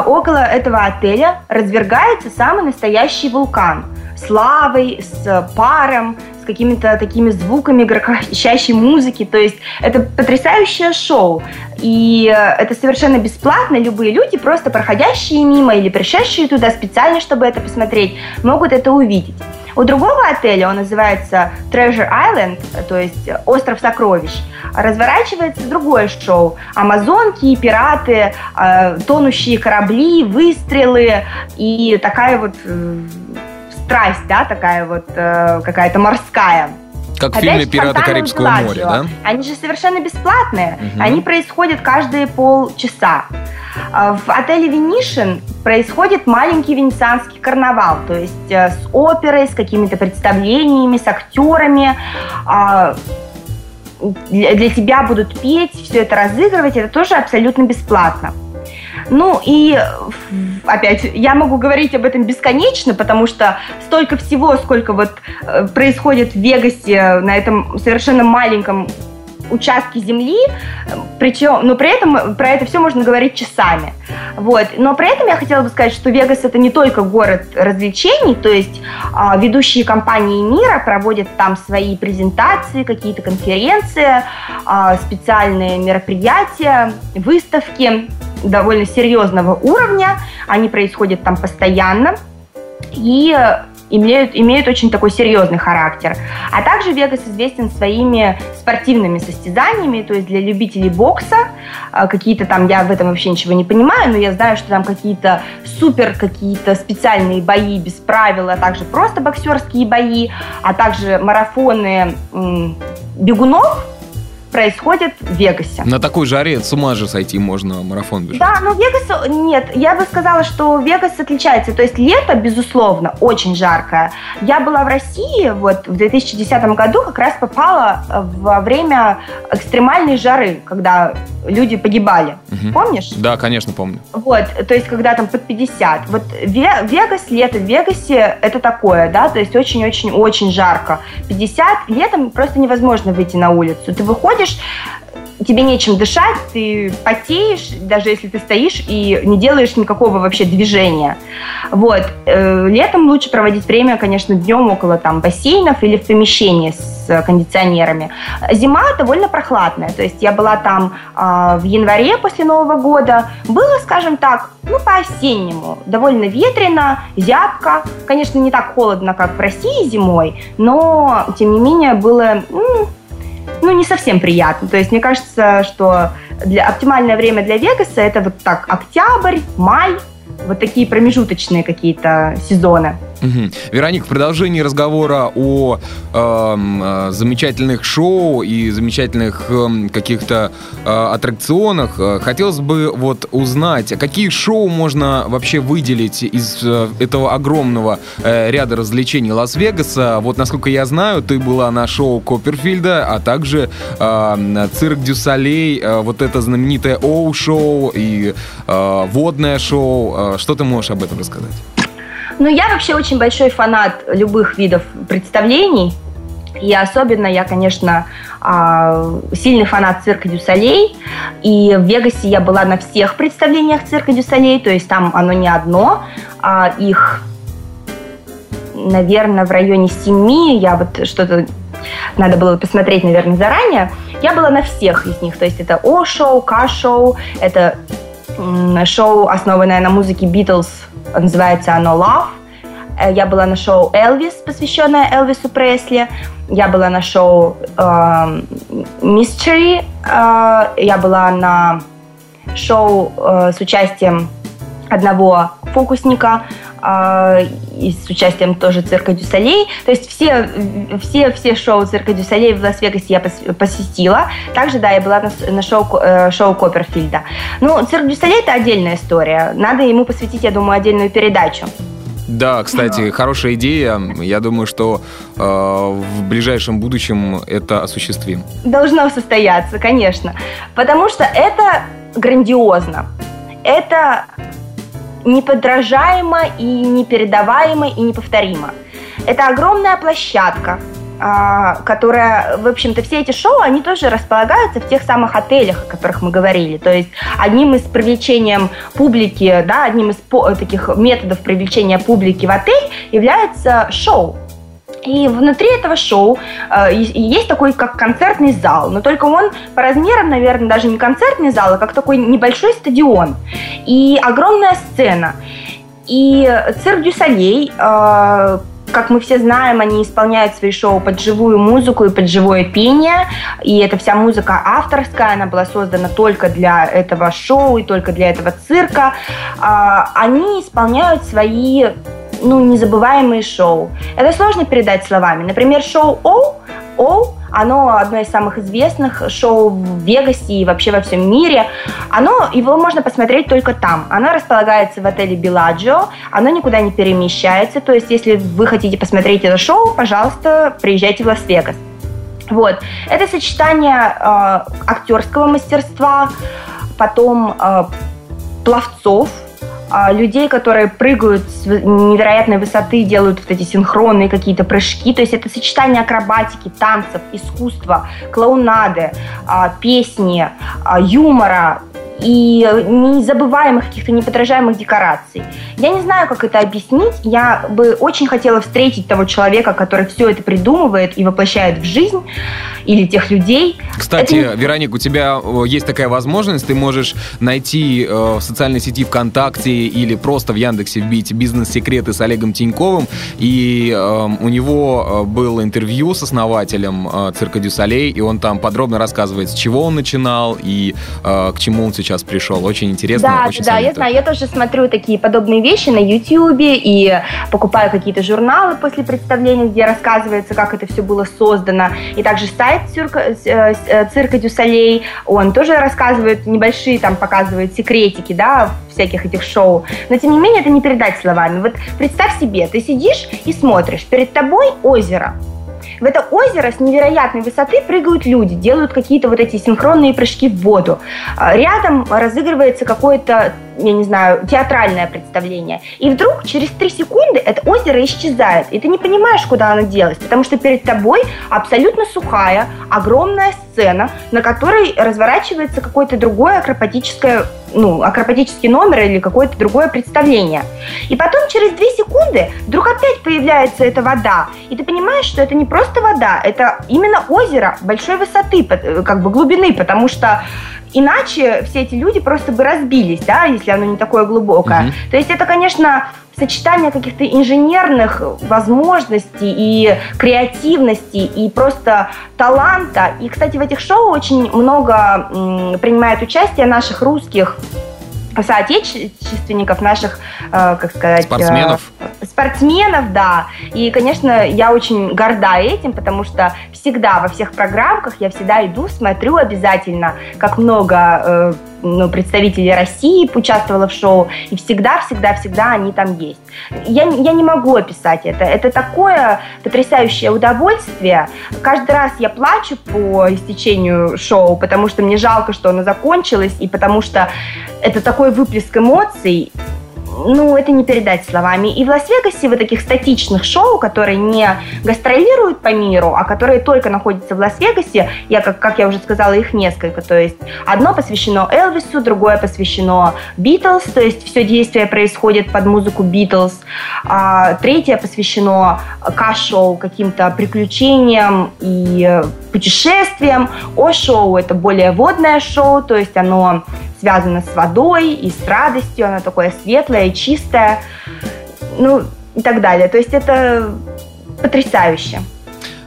около этого отеля развергается самый настоящий вулкан с лавой, с паром, с какими-то такими звуками грохочащей музыки. То есть это потрясающее шоу. И это совершенно бесплатно. Любые люди, просто проходящие мимо или пришедшие туда специально, чтобы это посмотреть, могут это увидеть. У другого отеля, он называется Treasure Island, то есть остров сокровищ, разворачивается другое шоу. Амазонки, пираты, э, тонущие корабли, выстрелы и такая вот э, страсть, да, такая вот э, какая-то морская. Как в фильме «Пираты Карибского моря», да? Они же совершенно бесплатные. Угу. Они происходят каждые полчаса. А, в отеле «Венишин» происходит маленький венецианский карнавал, то есть э, с оперой, с какими-то представлениями, с актерами. А, для тебя будут петь, все это разыгрывать, это тоже абсолютно бесплатно. Ну и опять, я могу говорить об этом бесконечно, потому что столько всего, сколько вот э, происходит в Вегасе на этом совершенно маленьком участке земли, причем, но при этом про это все можно говорить часами. Вот. Но при этом я хотела бы сказать, что Вегас это не только город развлечений, то есть э, ведущие компании мира проводят там свои презентации, какие-то конференции, э, специальные мероприятия, выставки довольно серьезного уровня, они происходят там постоянно и имеют, имеют очень такой серьезный характер. А также Вегас известен своими спортивными состязаниями, то есть для любителей бокса, а, какие-то там, я в этом вообще ничего не понимаю, но я знаю, что там какие-то супер какие-то специальные бои без правил, а также просто боксерские бои, а также марафоны бегунов, происходит в Вегасе. На такой жаре с ума же сойти можно марафон бежать. Да, но Вегас, нет, я бы сказала, что Вегас отличается. То есть лето, безусловно, очень жаркое. Я была в России вот в 2010 году, как раз попала во время экстремальной жары, когда люди погибали. Угу. Помнишь? Да, конечно, помню. Вот, то есть когда там под 50. Вот Вегас, лето в Вегасе это такое, да, то есть очень-очень-очень жарко. 50 летом просто невозможно выйти на улицу. Ты выходишь выходишь, тебе нечем дышать, ты потеешь, даже если ты стоишь и не делаешь никакого вообще движения. Вот. Э, летом лучше проводить время, конечно, днем около там бассейнов или в помещении с кондиционерами. Зима довольно прохладная, то есть я была там э, в январе после Нового года. Было, скажем так, ну, по-осеннему. Довольно ветрено, зябко. Конечно, не так холодно, как в России зимой, но, тем не менее, было... Ну, ну, не совсем приятно. То есть мне кажется, что для, оптимальное время для Вегаса это вот так октябрь, май, вот такие промежуточные какие-то сезоны. Угу. Вероник, в продолжении разговора о эм, э, замечательных шоу и замечательных э, каких-то э, аттракционах, э, хотелось бы вот узнать, какие шоу можно вообще выделить из э, этого огромного э, ряда развлечений Лас-Вегаса. Вот, насколько я знаю, ты была на шоу Копперфильда, а также э, цирк дю Солей, э, вот это знаменитое О-шоу и э, водное шоу. Э, что ты можешь об этом рассказать? Ну, я вообще очень большой фанат любых видов представлений. И особенно я, конечно, а, сильный фанат цирка дю Солей. И в Вегасе я была на всех представлениях цирка дю Солей, то есть там оно не одно, а их, наверное, в районе семи. Я вот что-то надо было посмотреть, наверное, заранее. Я была на всех из них. То есть это О-шоу, К-шоу, это шоу, основанное на музыке Beatles называется оно Love. Э, я была на шоу Элвис, посвященное Элвису Пресли. Я была на шоу э, Mystery. Я была на шоу э, с участием одного фокусника и с участием тоже цирка Дюсалей. То есть все, все, все шоу цирка дю Солей в Лас-Вегасе я посетила. Также, да, я была на, на шоу, э, шоу Копперфильда. Ну, цирк дю Солей – это отдельная история. Надо ему посвятить, я думаю, отдельную передачу. Да, кстати, хорошая идея. Я думаю, что э, в ближайшем будущем это осуществим. Должно состояться, конечно. Потому что это грандиозно. Это неподражаемо и непередаваемо и неповторимо. Это огромная площадка, а, которая, в общем-то, все эти шоу, они тоже располагаются в тех самых отелях, о которых мы говорили. То есть одним из привлечением публики, да, одним из таких методов привлечения публики в отель является шоу. И внутри этого шоу э, есть такой как концертный зал, но только он по размерам, наверное, даже не концертный зал, а как такой небольшой стадион. И огромная сцена. И цирк Дюсалей, э, как мы все знаем, они исполняют свои шоу под живую музыку и под живое пение. И эта вся музыка авторская, она была создана только для этого шоу и только для этого цирка. Э, они исполняют свои ну, незабываемые шоу. Это сложно передать словами. Например, шоу «Оу», «Оу» оно одно из самых известных шоу в Вегасе и вообще во всем мире. Оно, его можно посмотреть только там. Оно располагается в отеле Беладжио, оно никуда не перемещается. То есть, если вы хотите посмотреть это шоу, пожалуйста, приезжайте в Лас-Вегас. Вот. Это сочетание э, актерского мастерства, потом э, пловцов, людей, которые прыгают с невероятной высоты, делают вот эти синхронные какие-то прыжки. То есть это сочетание акробатики, танцев, искусства, клоунады, а, песни, а, юмора, и незабываемых каких-то неподражаемых декораций. Я не знаю, как это объяснить. Я бы очень хотела встретить того человека, который все это придумывает и воплощает в жизнь, или тех людей. Кстати, это... Вероник, у тебя есть такая возможность, ты можешь найти э, в социальной сети ВКонтакте или просто в Яндексе вбить «Бизнес-секреты» с Олегом Тиньковым, и э, у него э, было интервью с основателем э, цирка Дюсалей, и он там подробно рассказывает, с чего он начинал и э, к чему он сейчас сейчас пришел. Очень интересно. Да, очень да, я знаю. Я тоже смотрю такие подобные вещи на YouTube и покупаю какие-то журналы после представления, где рассказывается, как это все было создано. И также сайт цирка, э, э, цирка Дюсалей, он тоже рассказывает небольшие, там показывает секретики, да, всяких этих шоу. Но тем не менее это не передать словами. Вот представь себе, ты сидишь и смотришь, перед тобой озеро, в это озеро с невероятной высоты прыгают люди, делают какие-то вот эти синхронные прыжки в воду. А, рядом разыгрывается какое-то я не знаю, театральное представление. И вдруг через три секунды это озеро исчезает, и ты не понимаешь, куда оно делось, потому что перед тобой абсолютно сухая, огромная сцена, на которой разворачивается какое-то другое акропатическое, ну, акропатический номер или какое-то другое представление. И потом через две секунды вдруг опять появляется эта вода, и ты понимаешь, что это не просто вода, это именно озеро большой высоты, как бы глубины, потому что Иначе все эти люди просто бы разбились, да, если оно не такое глубокое. Угу. То есть это, конечно, сочетание каких-то инженерных возможностей и креативности и просто таланта. И, кстати, в этих шоу очень много м, принимает участие наших русских соотечественников, наших, э, как сказать... Спортсменов? Э, спортсменов, да. И, конечно, я очень горда этим, потому что всегда во всех программках я всегда иду, смотрю обязательно, как много э, ну, представителей России участвовала в шоу, и всегда-всегда-всегда они там есть. Я, я не могу описать это. Это такое потрясающее удовольствие. Каждый раз я плачу по истечению шоу, потому что мне жалко, что оно закончилось, и потому что это такой выплеск эмоций, ну, это не передать словами. И в Лас-Вегасе вот таких статичных шоу, которые не гастролируют по миру, а которые только находятся в Лас-Вегасе, я, как, как я уже сказала, их несколько. То есть одно посвящено Элвису, другое посвящено Битлз, то есть все действие происходит под музыку Битлз. А третье посвящено К-шоу, каким-то приключениям и путешествиям. О-шоу – это более водное шоу, то есть оно связано с водой и с радостью, она такое светлое, чистое, ну и так далее. То есть это потрясающе.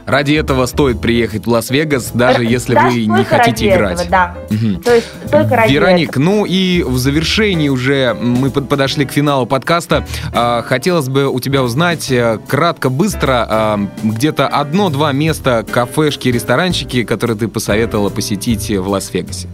Ради этого стоит приехать в Лас-Вегас, даже Р- если да, вы не хотите играть. Этого, да. Угу. То есть только ради Вероник, этого. ну и в завершении уже мы подошли к финалу подкаста. А, хотелось бы у тебя узнать э, кратко, быстро, а, где-то одно-два места, кафешки, ресторанчики, которые ты посоветовала посетить в Лас-Вегасе.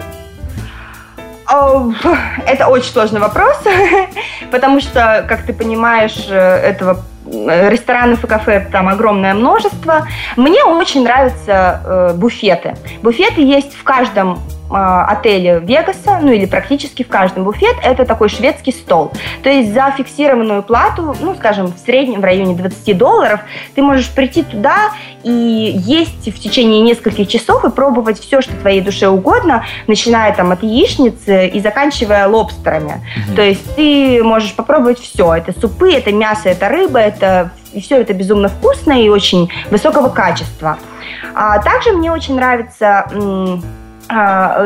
Это очень сложный вопрос, <laughs> потому что, как ты понимаешь, э, этого э, ресторанов и кафе там огромное множество. Мне очень нравятся э, буфеты. Буфеты есть в каждом отеле Вегаса, ну или практически в каждом буфет, это такой шведский стол. То есть за фиксированную плату, ну, скажем, в среднем в районе 20 долларов, ты можешь прийти туда и есть в течение нескольких часов и пробовать все, что твоей душе угодно, начиная там от яичницы и заканчивая лобстерами. Mm-hmm. То есть ты можешь попробовать все. Это супы, это мясо, это рыба, это и все это безумно вкусно и очень высокого качества. А также мне очень нравится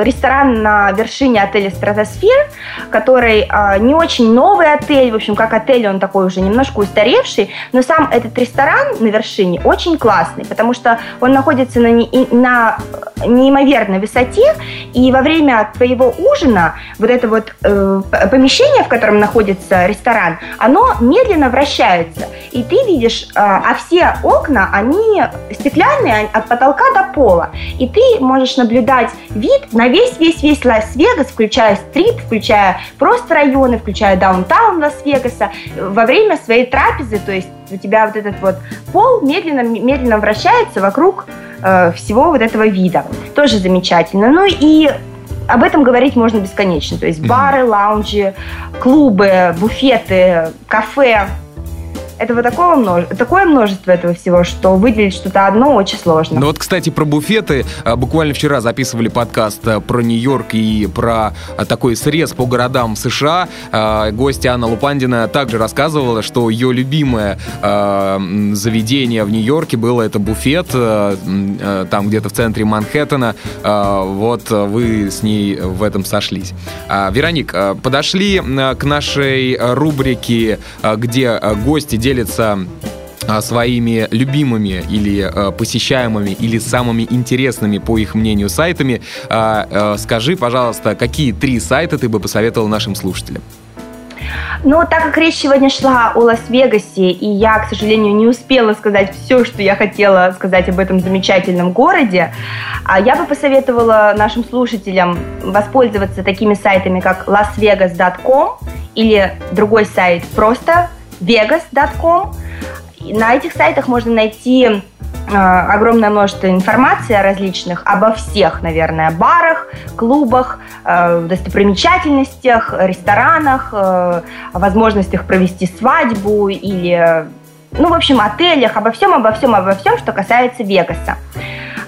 ресторан на вершине отеля Стратосфер, который а, не очень новый отель, в общем, как отель он такой уже немножко устаревший, но сам этот ресторан на вершине очень классный, потому что он находится на, не, на неимоверной высоте, и во время твоего ужина вот это вот э, помещение, в котором находится ресторан, оно медленно вращается, и ты видишь, э, а все окна, они стеклянные от потолка до пола, и ты можешь наблюдать вид на весь-весь-весь Лас-Вегас, включая Strip, включая просто районы, включая даунтаун Лас-Вегаса, во время своей трапезы, то есть у тебя вот этот вот пол медленно, медленно вращается вокруг э, всего вот этого вида. Тоже замечательно. Ну и об этом говорить можно бесконечно. То есть бары, лаунжи, клубы, буфеты, кафе, этого такого множе... такое множество этого всего, что выделить что-то одно очень сложно. Ну вот, кстати, про буфеты. А, буквально вчера записывали подкаст а, про Нью-Йорк и про а, такой срез по городам США. Гостья Анна Лупандина также рассказывала, что ее любимое заведение в Нью-Йорке было это буфет, там где-то в центре Манхэттена. Вот вы с ней в этом сошлись. Вероник, подошли к нашей рубрике, где гости делится а, своими любимыми или э, посещаемыми или самыми интересными, по их мнению, сайтами. Э, скажи, пожалуйста, какие три сайта ты бы посоветовал нашим слушателям? Ну, так как речь сегодня шла о Лас-Вегасе, и я, к сожалению, не успела сказать все, что я хотела сказать об этом замечательном городе, а я бы посоветовала нашим слушателям воспользоваться такими сайтами, как lasvegas.com или другой сайт просто vegas.com. На этих сайтах можно найти огромное множество информации о различных, обо всех, наверное, барах, клубах, достопримечательностях, ресторанах, возможностях провести свадьбу или, ну, в общем, отелях, обо всем, обо всем, обо всем, что касается Вегаса.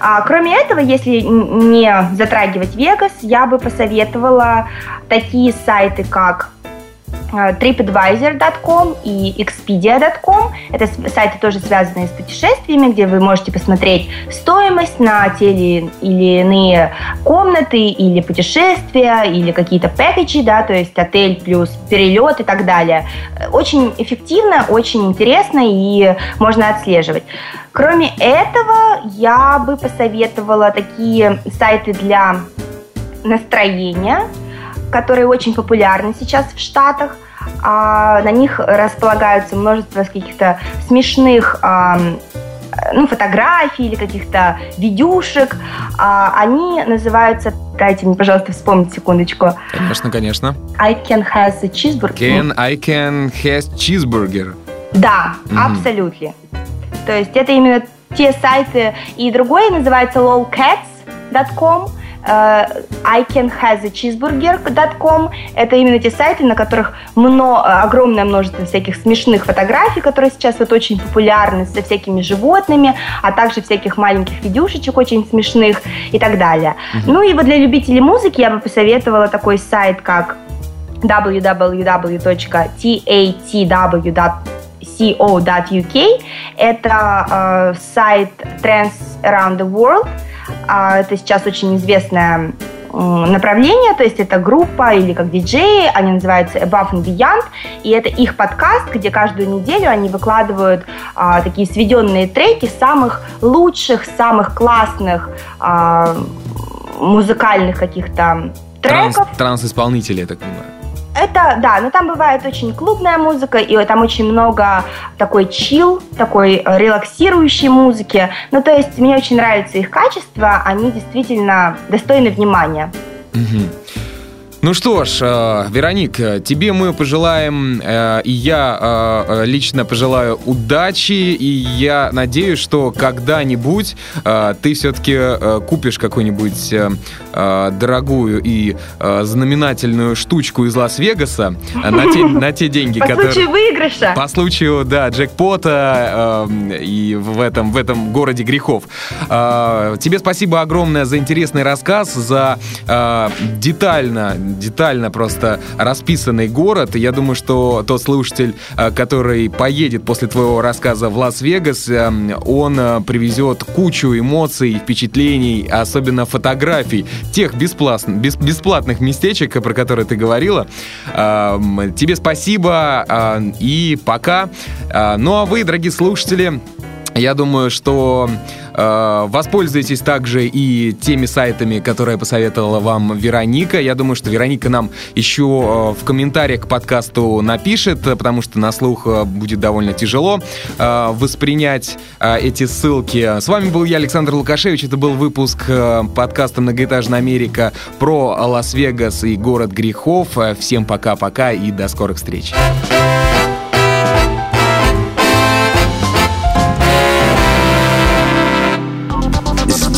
А, кроме этого, если не затрагивать Вегас, я бы посоветовала такие сайты, как tripadvisor.com и expedia.com. Это сайты тоже связанные с путешествиями, где вы можете посмотреть стоимость на те или иные комнаты или путешествия, или какие-то пэкэджи, да, то есть отель плюс перелет и так далее. Очень эффективно, очень интересно и можно отслеживать. Кроме этого, я бы посоветовала такие сайты для настроения, которые очень популярны сейчас в Штатах. А на них располагаются множество каких-то смешных а, ну, фотографий или каких-то видюшек. А, они называются Дайте мне, пожалуйста, вспомнить секундочку. Конечно, конечно. I can has a cheeseburger. Can I can has cheeseburger. Да, mm-hmm. абсолютно. То есть это именно те сайты. И другой называется lolcats.com. Э, I can has a cheeseburger.com. Это именно те сайты, на которых много, огромное множество всяких смешных фотографий, которые сейчас вот очень популярны, со всякими животными, а также всяких маленьких видюшечек очень смешных и так далее. Mm-hmm. Ну и вот для любителей музыки я бы посоветовала такой сайт, как www.tatw.com co.uk. Это э, сайт Trends Around the World. Э, это сейчас очень известное направление, то есть это группа или как диджеи, они называются Above and Beyond, и это их подкаст, где каждую неделю они выкладывают а, такие сведенные треки самых лучших, самых классных а, музыкальных каких-то треков. Транс, транс-исполнителей, я так понимаю. Это, да, но там бывает очень клубная музыка, и там очень много такой чил, такой релаксирующей музыки. Ну, то есть мне очень нравится их качество, они действительно достойны внимания. Угу. Ну что ж, э, Вероник, тебе мы пожелаем, э, и я э, лично пожелаю удачи, и я надеюсь, что когда-нибудь ты все-таки купишь какую-нибудь дорогую и знаменательную штучку из Лас-Вегаса на те, на те деньги, <laughs> которые... По случаю выигрыша. По случаю, да, джекпота и в этом, в этом городе грехов. Тебе спасибо огромное за интересный рассказ, за детально детально просто расписанный город. Я думаю, что тот слушатель, э, который поедет после твоего рассказа в Лас-Вегас, э, он э, привезет кучу эмоций, впечатлений, особенно фотографий тех бесплатных, бесплатных местечек, про которые ты говорила. Тебе спасибо и пока. Ну а вы, дорогие слушатели, я думаю, что э, воспользуйтесь также и теми сайтами, которые посоветовала вам Вероника. Я думаю, что Вероника нам еще э, в комментариях к подкасту напишет, потому что на слух э, будет довольно тяжело э, воспринять э, эти ссылки. С вами был я, Александр Лукашевич. Это был выпуск э, подкаста «Многоэтажная Америка» про Лас-Вегас и город грехов. Всем пока-пока и до скорых встреч.